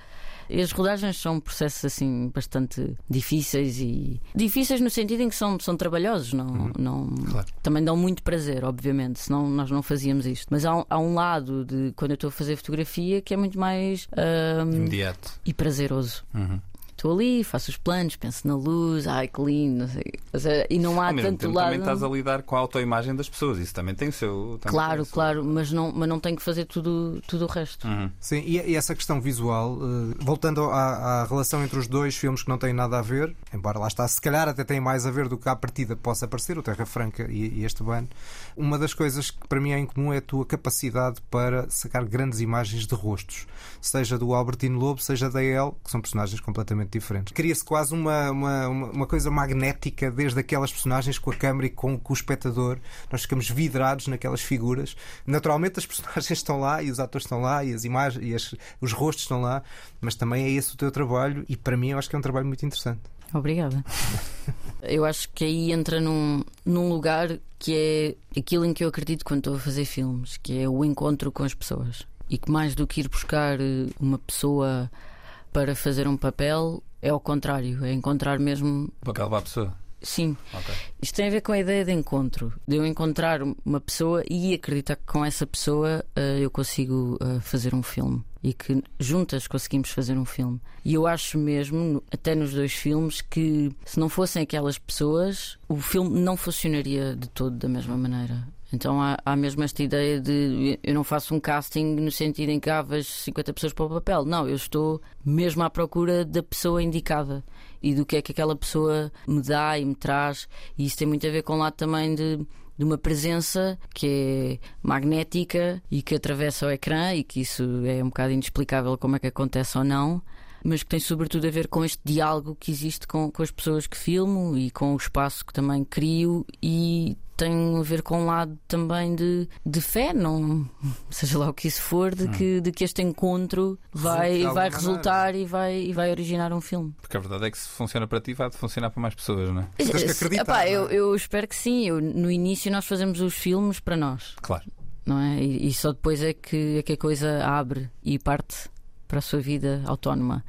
E as rodagens são processos assim bastante difíceis e difíceis no sentido em que são, são trabalhosos, não, uhum. não claro. também dão muito prazer, obviamente, senão nós não fazíamos isto. Mas há, há um lado de quando eu estou a fazer fotografia que é muito mais imediato e prazeroso. Uhum estou ali, faço os planos, penso na luz, ai que lindo, não sei. É, e não há Ao tanto tempo, lado. Também estás a lidar com a autoimagem das pessoas, isso também tem o seu. Claro, o seu... claro, mas não, mas não tenho que fazer tudo, tudo o resto. Uhum. Sim, e, e, essa questão visual, uh, voltando à, à, relação entre os dois filmes que não têm nada a ver, embora lá está, se calhar até têm mais a ver do que à partida possa parecer, o Terra Franca e, e este ban, uma das coisas que para mim é em comum é a tua capacidade para sacar grandes imagens de rostos, seja do Albertino Lobo, seja da El, que são personagens completamente diferentes. Cria-se quase uma, uma, uma coisa magnética desde aquelas personagens com a câmera e com, com o espectador. Nós ficamos vidrados naquelas figuras. Naturalmente as personagens estão lá e os atores estão lá e as imagens e as, os rostos estão lá, mas também é esse o teu trabalho e para mim eu acho que é um trabalho muito interessante. Obrigada. eu acho que aí entra num, num lugar que é aquilo em que eu acredito quando estou a fazer filmes, que é o encontro com as pessoas. E que mais do que ir buscar eh, uma pessoa para fazer um papel, é ao contrário, é encontrar mesmo. O para a pessoa. Sim. Okay. Isto tem a ver com a ideia de encontro, de eu encontrar uma pessoa e acreditar que com essa pessoa uh, eu consigo uh, fazer um filme e que juntas conseguimos fazer um filme. E eu acho mesmo, até nos dois filmes, que se não fossem aquelas pessoas, o filme não funcionaria de todo da mesma maneira. Então há, há mesmo esta ideia de eu não faço um casting no sentido em que há 50 pessoas para o papel. Não, eu estou mesmo à procura da pessoa indicada e do que é que aquela pessoa me dá e me traz. E isso tem muito a ver com o lado também de de uma presença que é magnética e que atravessa o ecrã e que isso é um bocado inexplicável como é que acontece ou não, mas que tem sobretudo a ver com este diálogo que existe com, com as pessoas que filmo e com o espaço que também crio e tem a ver com um lado também de, de fé, não seja lá o que isso for, de, hum. que, de que este encontro vai, vai resultar e vai, e vai originar um filme. Porque a verdade é que se funciona para ti, vai funcionar para mais pessoas, não é? Tens que acreditar. Epá, eu, é? eu espero que sim. Eu, no início nós fazemos os filmes para nós. Claro. Não é? E, e só depois é que, é que a coisa abre e parte para a sua vida autónoma.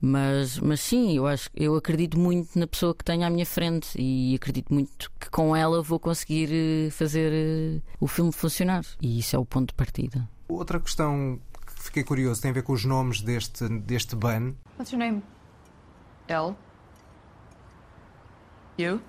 Mas, mas sim, eu acho eu acredito muito na pessoa que tenho à minha frente e acredito muito que com ela vou conseguir eh, fazer eh, o filme funcionar. E isso é o ponto de partida. Outra questão que fiquei curioso tem a ver com os nomes deste, deste ban. What's your name? L. You?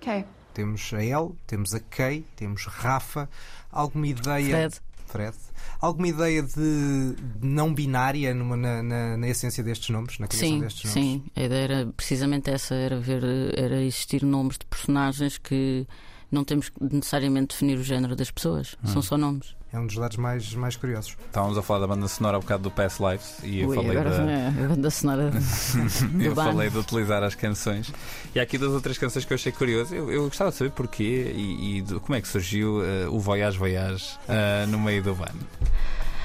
Kay. Temos a L, temos a Kay, temos Rafa. Alguma ideia? Fred. Fred. Alguma ideia de não binária numa, na, na, na, essência destes nomes? Na sim, destes nomes? sim. A ideia era precisamente essa: era ver, era existir nomes de personagens que não temos que necessariamente definir o género das pessoas, hum. são só nomes é um dos lados mais, mais curiosos. Estávamos a falar da banda sonora há um bocado do Past Lives e eu Ui, falei agora da é a banda sonora. eu falei de utilizar as canções. E há aqui duas ou três canções que eu achei curioso. Eu, eu gostava de saber porquê e, e de, como é que surgiu uh, o Voyage Voyage uh, no meio do van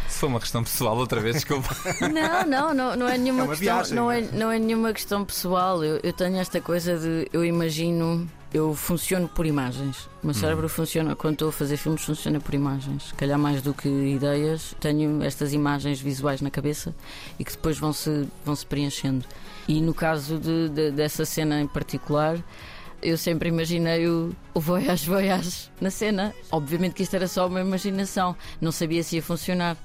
foi uma questão pessoal outra vez, desculpa. Não, não, não, não é nenhuma é questão. Viagem, não, é, não é nenhuma questão pessoal. Eu, eu tenho esta coisa de eu imagino eu funciono por imagens. O meu cérebro hum. funciona, quando estou a fazer filmes, funciona por imagens. Calhar mais do que ideias, tenho estas imagens visuais na cabeça e que depois vão se, vão -se preenchendo. E no caso de, de, dessa cena em particular, eu sempre imaginei o, o Voyage Voyage na cena. Obviamente que isto era só uma imaginação, não sabia se ia funcionar.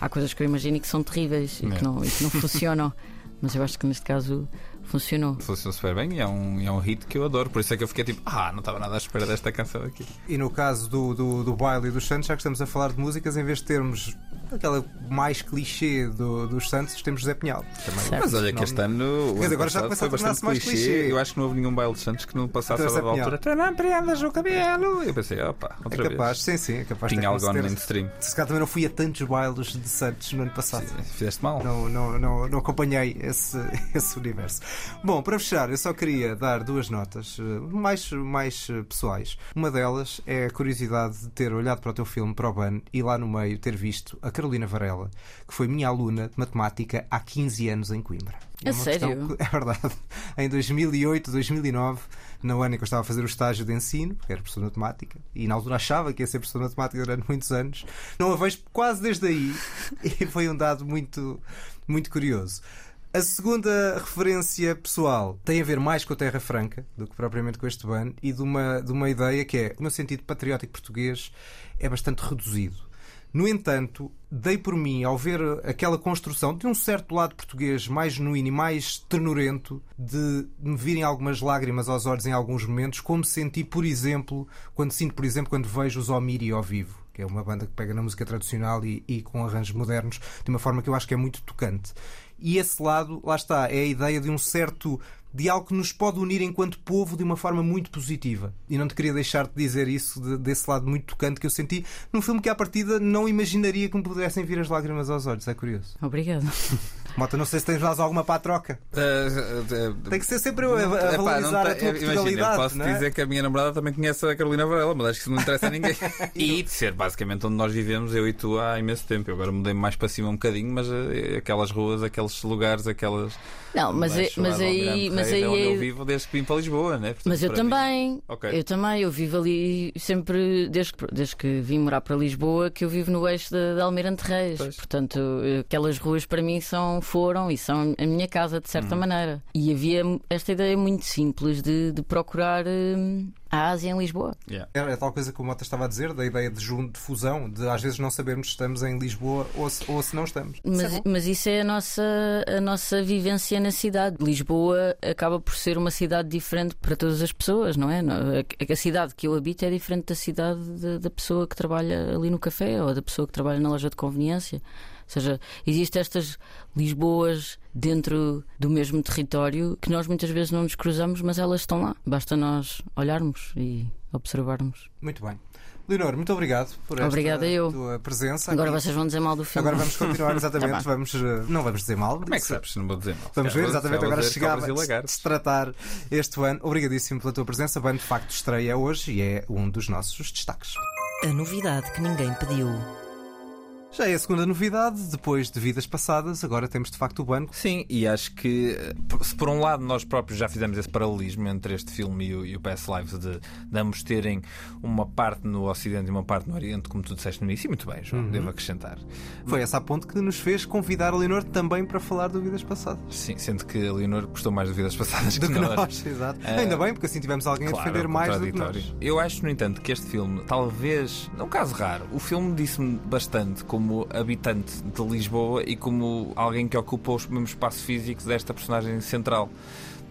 Há coisas que eu imagino que são terríveis e que não, e que não funcionam. Mas eu acho que neste caso funcionou. Funcionou super bem e é um, é um hit que eu adoro. Por isso é que eu fiquei tipo, ah, não estava nada à espera desta canção aqui. E no caso do, do, do baile e do Santos, já que estamos a falar de músicas, em vez de termos aquela mais clichê do, dos Santos, temos José Pinhal. Também. Mas olha que este ano Quer agora já foi bastante mais clichê. clichê. Eu acho que não houve nenhum baile de Santos que não passasse então, a altura. Tu não prendas o cabelo. Eu pensei, opa, outra é capaz, vez. sim, sim, é capaz Tinha algo no mainstream. Se calhar também não fui a tantos bailes de Santos no ano passado. Sim, fizeste mal. Não, não, não, não acompanhei esse, esse universo. Bom, para fechar, eu só queria dar duas notas eh, mais, mais eh, pessoais. Uma delas é a curiosidade de ter olhado para o teu filme, para o Ban, e lá no meio ter visto a Carolina Varela que foi minha aluna de matemática há 15 anos em Coimbra. É, sério? Que, é verdade. Em 2008, 2009, no ano em que eu estava a fazer o estágio de ensino, era professor de matemática, e na altura achava que ia ser professor de matemática durante muitos anos, não a vejo quase desde aí, e foi um dado muito, muito curioso. A segunda referência pessoal tem a ver mais com a Terra Franca do que propriamente com este ban e de uma, de uma ideia que é o meu sentido patriótico português é bastante reduzido. No entanto, dei por mim, ao ver aquela construção de um certo lado português mais genuíno e mais ternurento, de me virem algumas lágrimas aos olhos em alguns momentos, como senti, por exemplo, quando sinto, por exemplo, quando vejo os Omiri ao vivo, que é uma banda que pega na música tradicional e, e com arranjos modernos, de uma forma que eu acho que é muito tocante. E esse lado, lá está, é a ideia de um certo de algo que nos pode unir enquanto povo de uma forma muito positiva. E não te queria deixar de dizer isso de, desse lado muito tocante que eu senti num filme que à partida não imaginaria que me pudessem vir as lágrimas aos olhos. É curioso. Obrigado. Mota, não sei se tens mais alguma para a troca. Uh, uh, Tem que ser sempre a, a valorizar a tua Imagina, posso é? dizer que a minha namorada também conhece a Carolina Varela, mas acho que isso não interessa a ninguém. e de ser basicamente onde nós vivemos, eu e tu, há imenso tempo. Eu agora mudei mais para cima um bocadinho, mas uh, aquelas ruas, aqueles lugares, aquelas. Não, mas, mas aí. Mas aí é onde eu vivo desde que vim para Lisboa, né? Portanto, mas eu também. Okay. Eu também. Eu vivo ali sempre, desde, desde que vim morar para Lisboa, que eu vivo no eixo de, de Almirante Reis. Pois. Portanto, aquelas ruas para mim são, foram e são a minha casa, de certa uhum. maneira. E havia esta ideia muito simples de, de procurar hum, a Ásia em Lisboa. Yeah. É, tal coisa que o Mota estava a dizer, da ideia de, junto, de fusão, de às vezes não sabermos se estamos em Lisboa ou se, ou se não estamos. Mas, isso é mas isso é a nossa, a nossa vivência na cidade. Lisboa acaba por ser uma cidade diferente para todas as pessoas, não é? A, cidade que eu habito é diferente da cidade de, da pessoa que trabalha ali no café ou da pessoa que trabalha na loja de conveniência. Ou seja, existem estas Lisboas dentro do mesmo território que nós muitas vezes não nos cruzamos, mas elas estão lá. Basta nós olharmos e observarmos. Muito bem. Leonor, muito obrigado por Obrigada esta eu. tua presença. Agora aqui. vocês vão dizer mal do filme. Agora vamos continuar, exatamente. tá vamos, eh, não vamos dizer mal. Como é que sabes não vou dizer mal? Vamos ver, exatamente. Agora chegava a se tratar este ano. Obrigadíssimo pela tua presença. Bem, de facto, estreia hoje e é um dos nossos destaques. A novidade que ninguém pediu. Já é a segunda novidade, depois de vidas passadas, agora temos de facto o banco. Sim, e acho que se por um lado nós próprios já fizemos esse paralelismo entre este filme e o, e o Past Lives de, de ambos terem uma parte no Ocidente e uma parte no Oriente, como tu disseste no início, e muito bem, João, uhum. devo acrescentar. Foi essa a ponto que nos fez convidar a Leonor também para falar de Vidas Passadas. Sim, sendo que a Leonor gostou mais de Vidas Passadas do que, que nós. nós. Exato. Uh, Ainda bem, porque assim tivemos alguém claro, a defender mais do que nós. Eu acho, no entanto, que este filme, talvez, num caso raro, o filme disse-me bastante como habitante de Lisboa e como alguém que ocupa o mesmo espaço físico desta personagem central.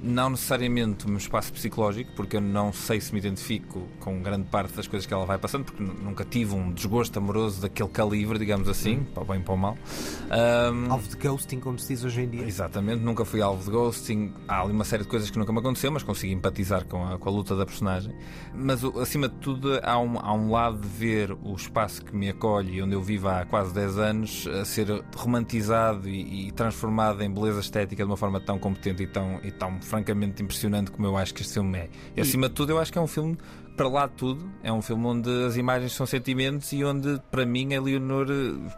Não necessariamente um espaço psicológico, porque eu não sei se me identifico com grande parte das coisas que ela vai passando, porque nunca tive um desgosto amoroso daquele calibre, digamos assim, para o bem e para o mal. Um, alvo de ghosting, como se diz hoje em dia. Exatamente, nunca fui alvo de ghosting. Há ali uma série de coisas que nunca me aconteceu, mas consegui empatizar com a, com a luta da personagem. Mas acima de tudo, há um, há um lado de ver o espaço que me acolhe e onde eu vivo há quase 10 anos a ser romantizado e, e transformado em beleza estética de uma forma tão competente e tão, e tão francamente impressionante como eu acho que este filme é. E, acima de tudo, eu acho que é um filme para lá de tudo. É um filme onde as imagens são sentimentos e onde, para mim, a Leonor.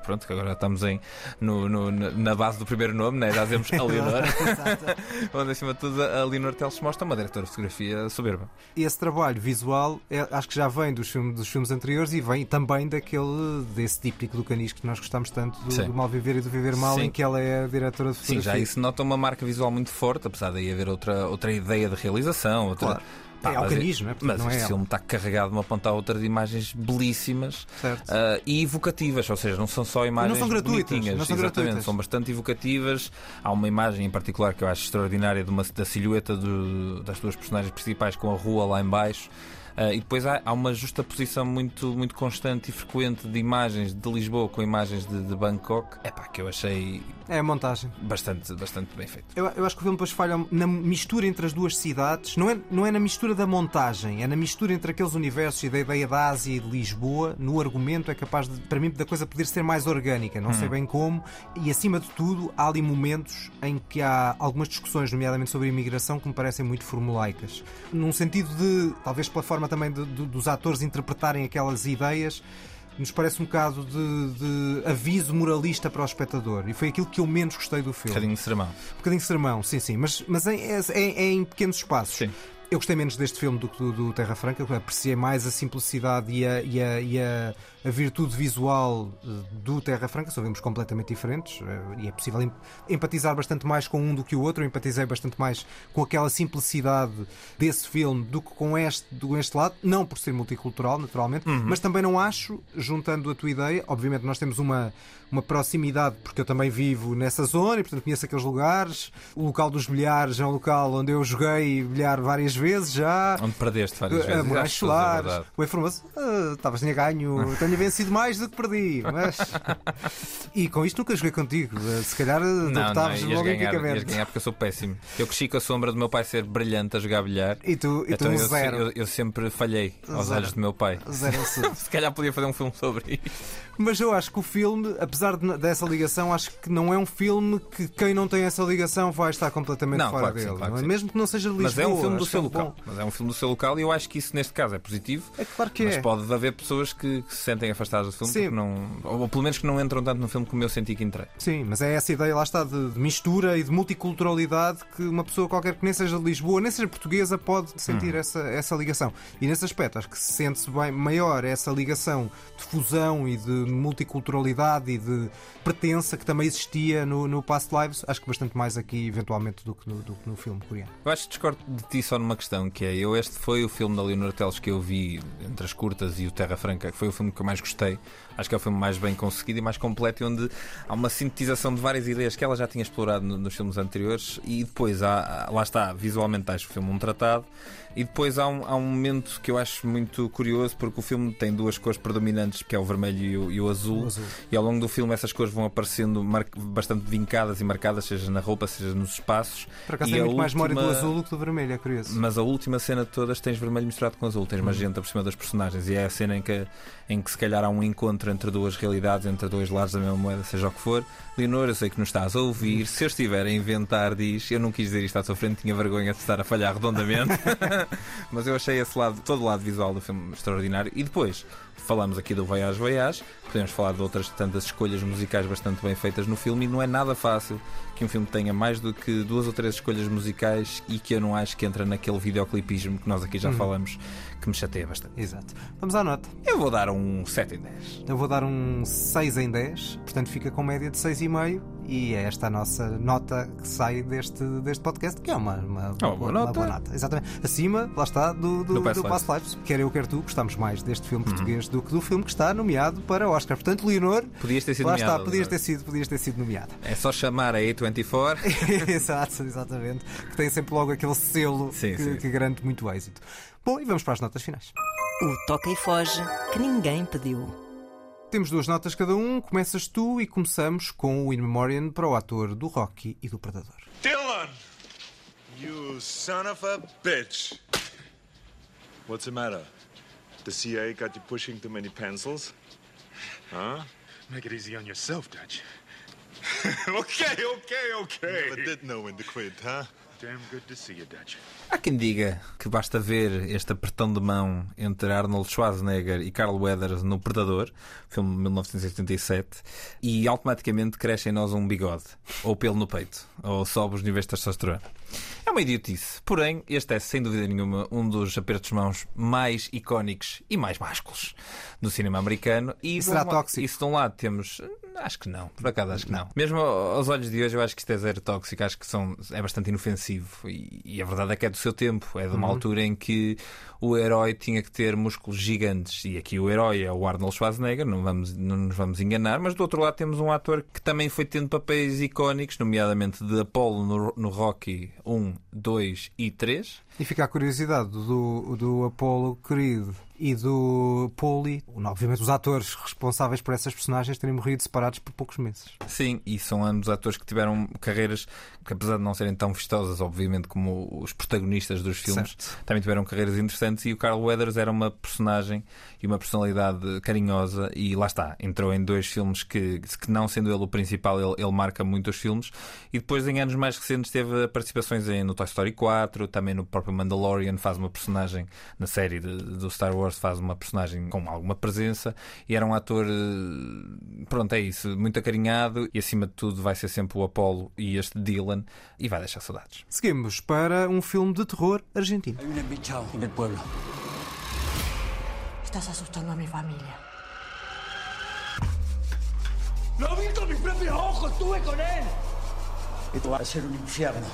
Pronto, que agora estamos em, no, no, na base do primeiro nome, né? já dizemos a Leonor. onde, acima de tudo, a Leonor Teles mostra uma diretora de fotografia soberba. Esse trabalho visual é, acho que já vem dos filmes, dos filmes anteriores e vem também daquele desse típico do canis que nós gostamos tanto do, do Mal Viver e do Viver Mal, Sim. em que ela é a diretora de fotografia. Sim, já isso nota uma marca visual muito forte, apesar de aí haver outra, outra ideia de realização, outra. Claro Pá, é alcanismo, mas, mas não é este filme está carregado de uma ponta a outra de imagens belíssimas uh, e evocativas, ou seja, não são só imagens não são gratuitas, bonitinhas, não são exatamente, gratuitas. são bastante evocativas. Há uma imagem em particular que eu acho extraordinária de uma, da silhueta do, das duas personagens principais com a rua lá embaixo. Uh, e depois há, há, uma justaposição muito, muito constante e frequente de imagens de Lisboa com imagens de, de Bangkok. É pá, que eu achei. É a montagem. Bastante, bastante bem feito. Eu, eu acho que o filme depois falha na mistura entre as duas cidades. Não é, não é na mistura da montagem, é na mistura entre aqueles universos e da ideia da Ásia e de Lisboa. No argumento é capaz, de, para mim, da coisa poder ser mais orgânica. Não hum. sei bem como. E acima de tudo, há ali momentos em que há algumas discussões, nomeadamente sobre a imigração, que me parecem muito formulaicas. Num sentido de, talvez pela forma também de, de, dos atores interpretarem aquelas ideias, nos parece um bocado de, de, aviso moralista para o espectador. E foi aquilo que eu menos gostei do filme. Um bocadinho de sermão. Um bocadinho de sermão, sim, sim. Mas, mas é, é, é em pequenos espaços. Sim. Eu gostei menos deste filme do que do, do, Terra Franca, apreciei mais a simplicidade e a, e a, e a, a virtude visual eh, do Terra Franca, são filmes completamente diferentes eh, e é possível empatizar bastante mais com um do que o outro. Eu empatizei bastante mais com aquela simplicidade desse filme do que com este, do este lado, não por ser multicultural, naturalmente, uhum. mas também não acho, juntando a tua ideia, obviamente nós temos uma, uma proximidade, porque eu também vivo nessa zona e, portanto, conheço aqueles lugares. O local dos bilhares é um local onde eu joguei bilhar várias vezes já. Onde perdeste várias vezes. Moraes Solares. O ah, estavas tinha ganho, tenho vencido mais do que perdi. Mas... e com isto nunca joguei contigo. Se calhar não, estavas logo ganhar, ias ganhar porque eu sou péssimo. Eu cresci com a sombra do meu pai ser brilhante a jogar bilhar. E tu, e então tu eu, zero. Eu, eu, sempre falhei aos zero. olhos do meu pai. Zero Se calhar podia fazer um filme sobre isso. Mas eu acho que o filme, apesar de, dessa ligação, acho que não é um filme que quem não tem essa ligação vai estar completamente não, fora claro dele. Sim, claro é? Mesmo que não seja Lisboa. Mas é um filme do seu é local. Bom. Mas é um filme do seu local e eu acho que isso neste caso é positivo. É claro que mas é. pode haver pessoas que, que, se sentem afastadas do filme porque não. Ou pelo menos que não entram tanto no filme como eu senti que entrei. Sim, mas é essa ideia lá está de, de mistura e de multiculturalidade que uma pessoa qualquer que nem seja de Lisboa, nem seja portuguesa, pode sentir hum. essa, essa ligação. E nesse aspecto acho que se sente-se bem maior essa ligação de fusão e de multiculturalidade e de pertença que também existia no, no Past Lives, acho que bastante mais aqui, eventualmente, do que no, do que no filme coreano. Eu acho que discordo de ti só numa questão, que é eu este foi o filme da Leonor Teles que eu vi entre as curtas e o Terra Franca, que foi o filme que eu mais gostei. Acho que é o filme mais bem conseguido e mais completo, onde há uma sintetização de várias ideias que ela já tinha explorado no, nos filmes anteriores, e depois há, lá está, visualmente acho o filme um tratado, e depois há um, há um momento que eu acho muito curioso, porque o filme tem duas cores predominantes, que é o vermelho e o, e o, azul, o azul, e ao longo do filme essas cores vão aparecendo bastante vincadas e marcadas, seja na roupa, seja nos espaços. Por acaso tem muito última... mais memória do azul do que do vermelho, é curioso. Mas a última cena de todas tens vermelho misturado com azul, tens magenta por cima das personagens, e é a cena em que, em que se calhar há um encontro entre duas realidades, entre dois lados da mesma moeda, seja o que for. Leonor, eu sei que nos estás a ouvir. Se eu estiver a inventar, diz, eu não quis dizer isto à sua frente, tinha vergonha de estar a falhar redondamente. Mas eu achei esse lado, todo o lado visual do filme extraordinário. E depois, falamos aqui do Voyage Voyage, podemos falar de outras tantas escolhas musicais bastante bem feitas no filme e não é nada fácil que um filme tenha mais do que duas ou três escolhas musicais e que eu não acho que entra naquele videoclipismo que nós aqui já uhum. falamos que me chateia bastante. Exato. Vamos à nota. Eu vou dar um 7 em 10. Eu vou dar um 6 em 10, portanto fica com média de 6,5 e é esta a nossa nota que sai deste, deste podcast, que é uma, uma, uma, boa, nota. uma boa nota. Exatamente. Acima, lá está, do, do, do, Past, do Past Lives. Quer eu, quer tu, gostamos mais deste filme uhum. português do que do filme que está nomeado para Oscar. Portanto, Leonor, podias ter sido lá nomeado, está, podias ter, sido, podias ter sido nomeado. É só chamar a A24. Exato, exatamente. Que tem sempre logo aquele selo sim, que, sim. que garante muito êxito. Bom, e vamos para as notas finais. O Toca e Foge que ninguém pediu. Temos duas notas cada um. Começas tu e começamos com o In Memoriam para o ator do Rocky e do Predador. Dylan! You son of a bitch! What's the matter? The CIA got you pushing too many pencils? Huh? Make it easy on yourself, Dutch. okay, okay, okay. You never did know when to quit, huh? Há quem diga que basta ver este apertão de mão entre Arnold Schwarzenegger e Carl Weathers no Predador, filme de 1987, e automaticamente cresce em nós um bigode, ou pelo no peito, ou sobe os níveis de testosterona. É uma idiotice. Porém, este é, sem dúvida nenhuma, um dos apertos de mãos mais icónicos e mais másculos do cinema americano. E, e será tóxico? Isso de um lado temos. Acho que não, por acaso acho que não. Mesmo aos olhos de hoje, eu acho que isto é zero tóxico, acho que são, é bastante inofensivo. E, e a verdade é que é do seu tempo, é de uma uhum. altura em que o herói tinha que ter músculos gigantes. E aqui o herói é o Arnold Schwarzenegger, não, vamos, não nos vamos enganar, mas do outro lado temos um ator que também foi tendo papéis icónicos, nomeadamente de Apollo no, no Rocky 1, 2 e 3. E fica a curiosidade do, do Apollo querido e do Poli, obviamente os atores responsáveis por essas personagens terem morrido separados por poucos meses. Sim, e são ambos atores que tiveram carreiras que, apesar de não serem tão vistosas, obviamente, como os protagonistas dos filmes, certo. também tiveram carreiras interessantes. E o Carl Weathers era uma personagem e uma personalidade carinhosa, e lá está, entrou em dois filmes que, que não sendo ele o principal, ele, ele marca muito os filmes. E depois, em anos mais recentes, teve participações em, no Toy Story 4, também no próprio Mandalorian, faz uma personagem na série de, do Star Wars faz uma personagem com alguma presença e era um ator, eh, pronto, é isso, muito acarinhado e acima de tudo vai ser sempre o Apollo e este Dylan e vai deixar saudades. Seguimos para um filme de terror argentino. Estás asustando a mi familia. Lo vi con mis propios ojos, estuve con él. Esto va a ser un infierno.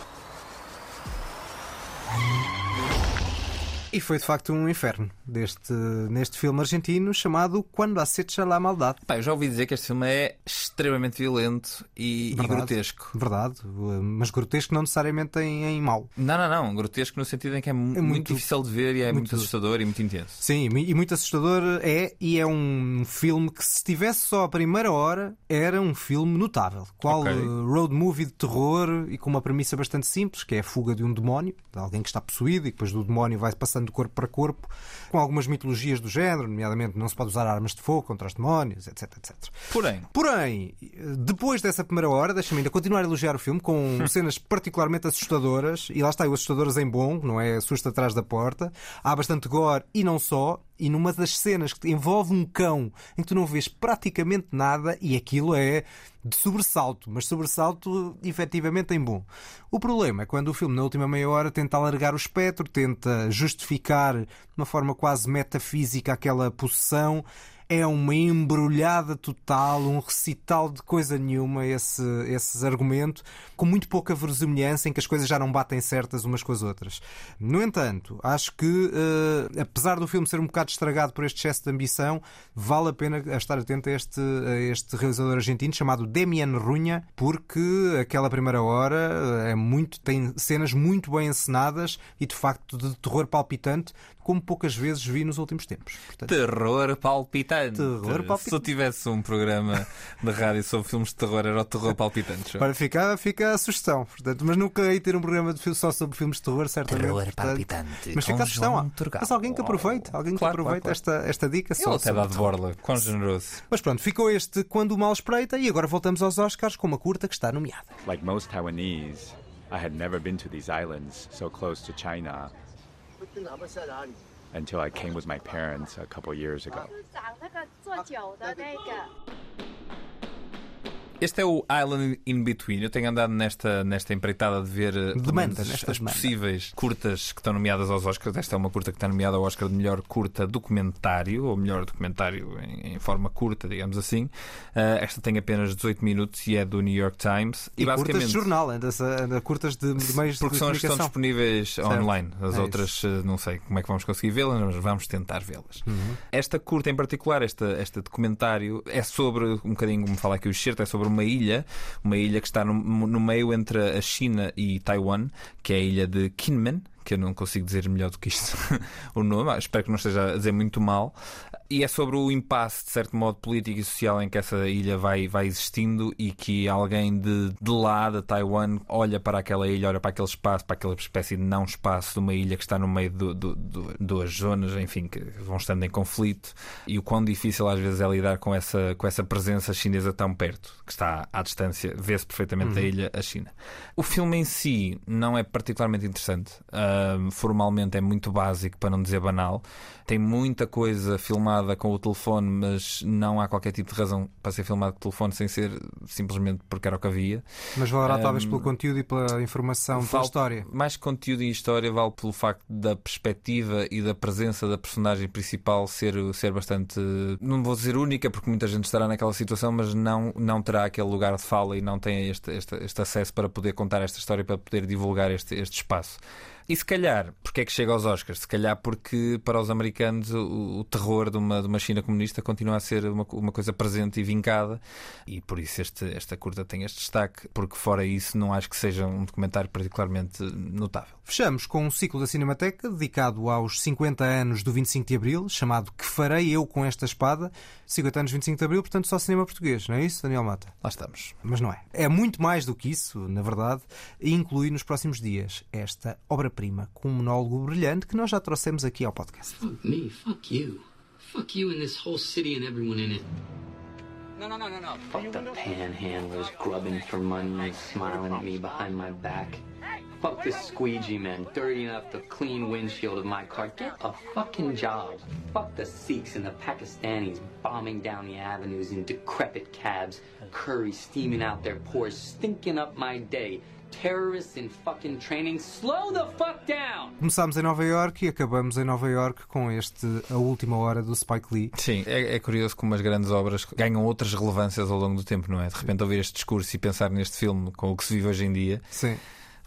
E foi de facto um inferno deste, neste filme argentino chamado Quando acecha la maldade. Pá, eu já ouvi dizer que este filme é extremamente violento e, verdade, e grotesco. Verdade, mas grotesco não necessariamente em, em mau. Não, não, não. Grotesco no sentido em que é, é muito, muito, difícil de ver e é muito, muito, assustador e muito intenso. Sim, e muito assustador é, e é um filme que se tivesse só a primeira hora era um filme notável. Qual okay. road movie de terror e com uma premissa bastante simples, que é a fuga de um demónio, de alguém que está possuído e depois do demónio vai passando de corpo para corpo, com algumas mitologias do género, nomeadamente não se pode usar armas de fogo contra os demónios, etc, etc. Porém, Porém depois dessa primeira hora, deixa-me ainda continuar a elogiar o filme com cenas particularmente assustadoras, e lá está, o assustadoras em bom, não é assusta atrás da porta. Há bastante gore e não só, e numa das cenas que envolve um cão em que tu não vês praticamente nada e aquilo é de sobressalto, mas sobressalto efetivamente em bom. O problema é quando o filme, na última meia hora, tenta alargar o espectro, tenta justificar de uma forma quase metafísica aquela possessão é uma embrulhada total, um recital de coisa nenhuma, esse, esse argumento, com muito pouca verosimilhança, em que as coisas já não batem certas umas com as outras. No entanto, acho que, uh, apesar do filme ser um bocado estragado por este excesso de ambição, vale a pena estar atento a este, a este realizador argentino chamado Demian Runha, porque aquela primeira hora é muito, tem cenas muito bem encenadas e de facto de terror palpitante, como poucas vezes vi nos últimos tempos. Portanto, terror palpitante. Terror palpitante. Se eu tivesse um programa de rádio sobre filmes de terror, era o terror palpitante. Para ficar, fica a sugestão. Portanto, mas nunca ia ter um programa de só sobre filmes de terror, certamente. Terror portanto, palpitante. Mas fica a sugestão. Mas alguém que aproveite, alguém que claro, aproveite claro, claro. Esta, esta dica. Ele até dá de borla. Quão generoso. Mas pronto, ficou este Quando o Mal Espreita e agora voltamos aos Oscars com uma curta que está nomeada. Like most Taiwanese, I had never been to these islands so close to China. Until I came with my parents a couple years ago. Este é o Island in Between. Eu tenho andado nesta, nesta empreitada de ver eh, demanda, as, nesta as possíveis curtas que estão nomeadas aos Oscars. Esta é uma curta que está nomeada ao Oscar de melhor curta documentário, ou melhor documentário em, em forma curta, digamos assim. Uh, esta tem apenas 18 minutos e é do New York Times. E, e curtas de jornal, anda, anda curtas de, de meios Porque de são as que estão disponíveis certo. online. As é outras, isso. não sei como é que vamos conseguir vê-las, mas vamos tentar vê-las. Uhum. Esta curta em particular, esta, este documentário, é sobre, um bocadinho como fala aqui o Xerto, é sobre uma ilha, uma ilha que está no, no meio entre a China e Taiwan, que é a ilha de Kinmen, que eu não consigo dizer melhor do que isto o nome, espero que não esteja a dizer muito mal. E é sobre o impasse, de certo modo, político e social em que essa ilha vai, vai existindo e que alguém de, de lá, de Taiwan, olha para aquela ilha, olha para aquele espaço, para aquela espécie de não espaço de uma ilha que está no meio de do, do, duas zonas, enfim, que vão estando em conflito e o quão difícil às vezes é lidar com essa, com essa presença chinesa tão perto, que está à distância, vê-se perfeitamente da Uhum. ilha, a China. O filme em si não é particularmente interessante. Uh, formalmente é muito básico, para não dizer banal. Tem muita coisa filmada com o telefone, mas não há qualquer tipo de razão para ser filmado com o telefone sem ser simplesmente porque era o que havia. Mas valerá Um, talvez pelo conteúdo e pela informação, pela Vale- história. Mais conteúdo e história vale pelo facto da perspectiva e da presença da personagem principal ser, ser bastante, não vou dizer única, porque muita gente estará naquela situação, mas não, não terá aquele lugar de fala e não tem este, este, este acesso para poder contar esta história, para poder divulgar este, este espaço. E se calhar, porque é que chega aos Oscars? Se calhar porque para os americanos o, o terror de uma, de uma China comunista continua a ser uma, uma coisa presente e vincada e por isso este, esta curta tem este destaque, porque fora isso não acho que seja um documentário particularmente notável. Fechamos com um ciclo da Cinemateca dedicado aos 50 anos do 25 de Abril, chamado Que Farei Eu com Esta Espada? 50 anos do 25 de Abril, portanto só cinema português, não é isso, Daniel Mata? Lá estamos. Mas não é. É muito mais do que isso, na verdade, e inclui nos próximos dias esta obra-prima com um monólogo brilhante que nós já trouxemos aqui ao podcast. Fuck me, fuck you. Fuck you and this whole city and everyone in it. No, no, no, no, no. Fuck the panhandlers grubbing for money and smiling at me behind my back. Fuck the squeegee men dirtying up the clean windshield of my car. Get a fucking job. Fuck the Sikhs and the Pakistanis bombing down the avenues in decrepit cabs. Curry steaming out their pores, stinking up my day. Terrorists in fucking training. Slow the fuck down! Começámos em Nova York e acabamos em Nova York com este A Última Hora do Spike Lee. Sim, é, é curioso como as grandes obras ganham outras relevâncias ao longo do tempo, não é? De repente ouvir este discurso e pensar neste filme com o que se vive hoje em dia. Sim.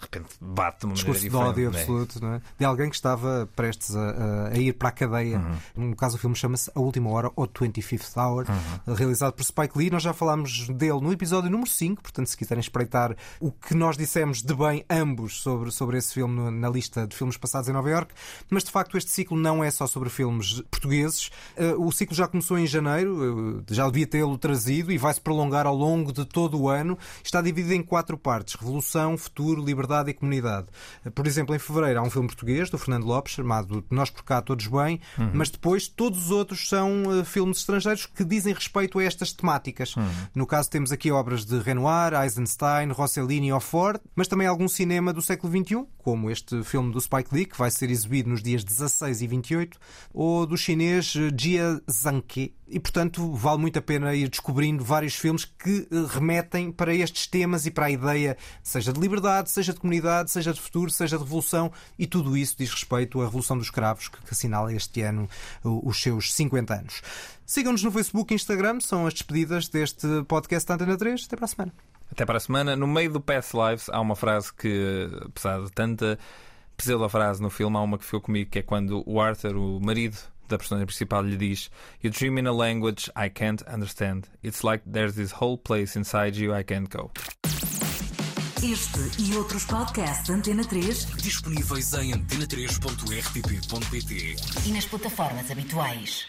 De repente bate de uma discurso de maneira ódio é? absoluto, não é? De alguém que estava prestes a, a- ir para a cadeia. Uhum. No caso, o filme chama-se A Última Hora ou 25th Hour, Uhum. realizado por Spike Lee. Nós já falámos dele no episódio número 5, portanto, se quiserem espreitar o que nós dissemos de bem, ambos, sobre, sobre esse filme no- na lista de filmes passados em Nova York. Mas de facto, este ciclo não é só sobre filmes portugueses. Eh, O ciclo já começou em janeiro, eh, já devia tê-lo trazido e vai-se prolongar ao longo de todo o ano. Está dividido em quatro partes: Revolução, Futuro, Liberdade e Comunidade. Por exemplo, em fevereiro há um filme português do Fernando Lopes chamado Nós por cá todos bem, Uhum. mas depois todos os outros são eh, filmes estrangeiros que dizem respeito a estas temáticas. No caso temos aqui obras de Renoir, Eisenstein, Rossellini e Offord, mas também algum cinema do século XXI, como este filme do Spike Lee, que vai ser exibido nos dias 16 e 28, ou do chinês eh, Jia Zhangke. E, portanto, vale muito a pena ir descobrindo vários filmes que eh, remetem para estes temas e para a ideia, seja de liberdade, seja de comunidade, seja de futuro, seja de revolução, e tudo isso diz respeito à Revolução dos Cravos, que, que assinala este ano os seus 50 anos. Sigam-nos no Facebook e Instagram, são as despedidas deste podcast da Antena 3. Até para a semana. Até para a semana. No meio do Past Lives há uma frase que, apesar de tanta pseudo-frase no filme, há uma que ficou comigo, que é quando o Arthur, o marido da personagem principal, lhe diz You dream in a language I can't understand. It's like there's this whole place inside you I can't go. Este e outros podcasts da Antena 3 Disponíveis em antena3.rtp.pt e nas plataformas habituais.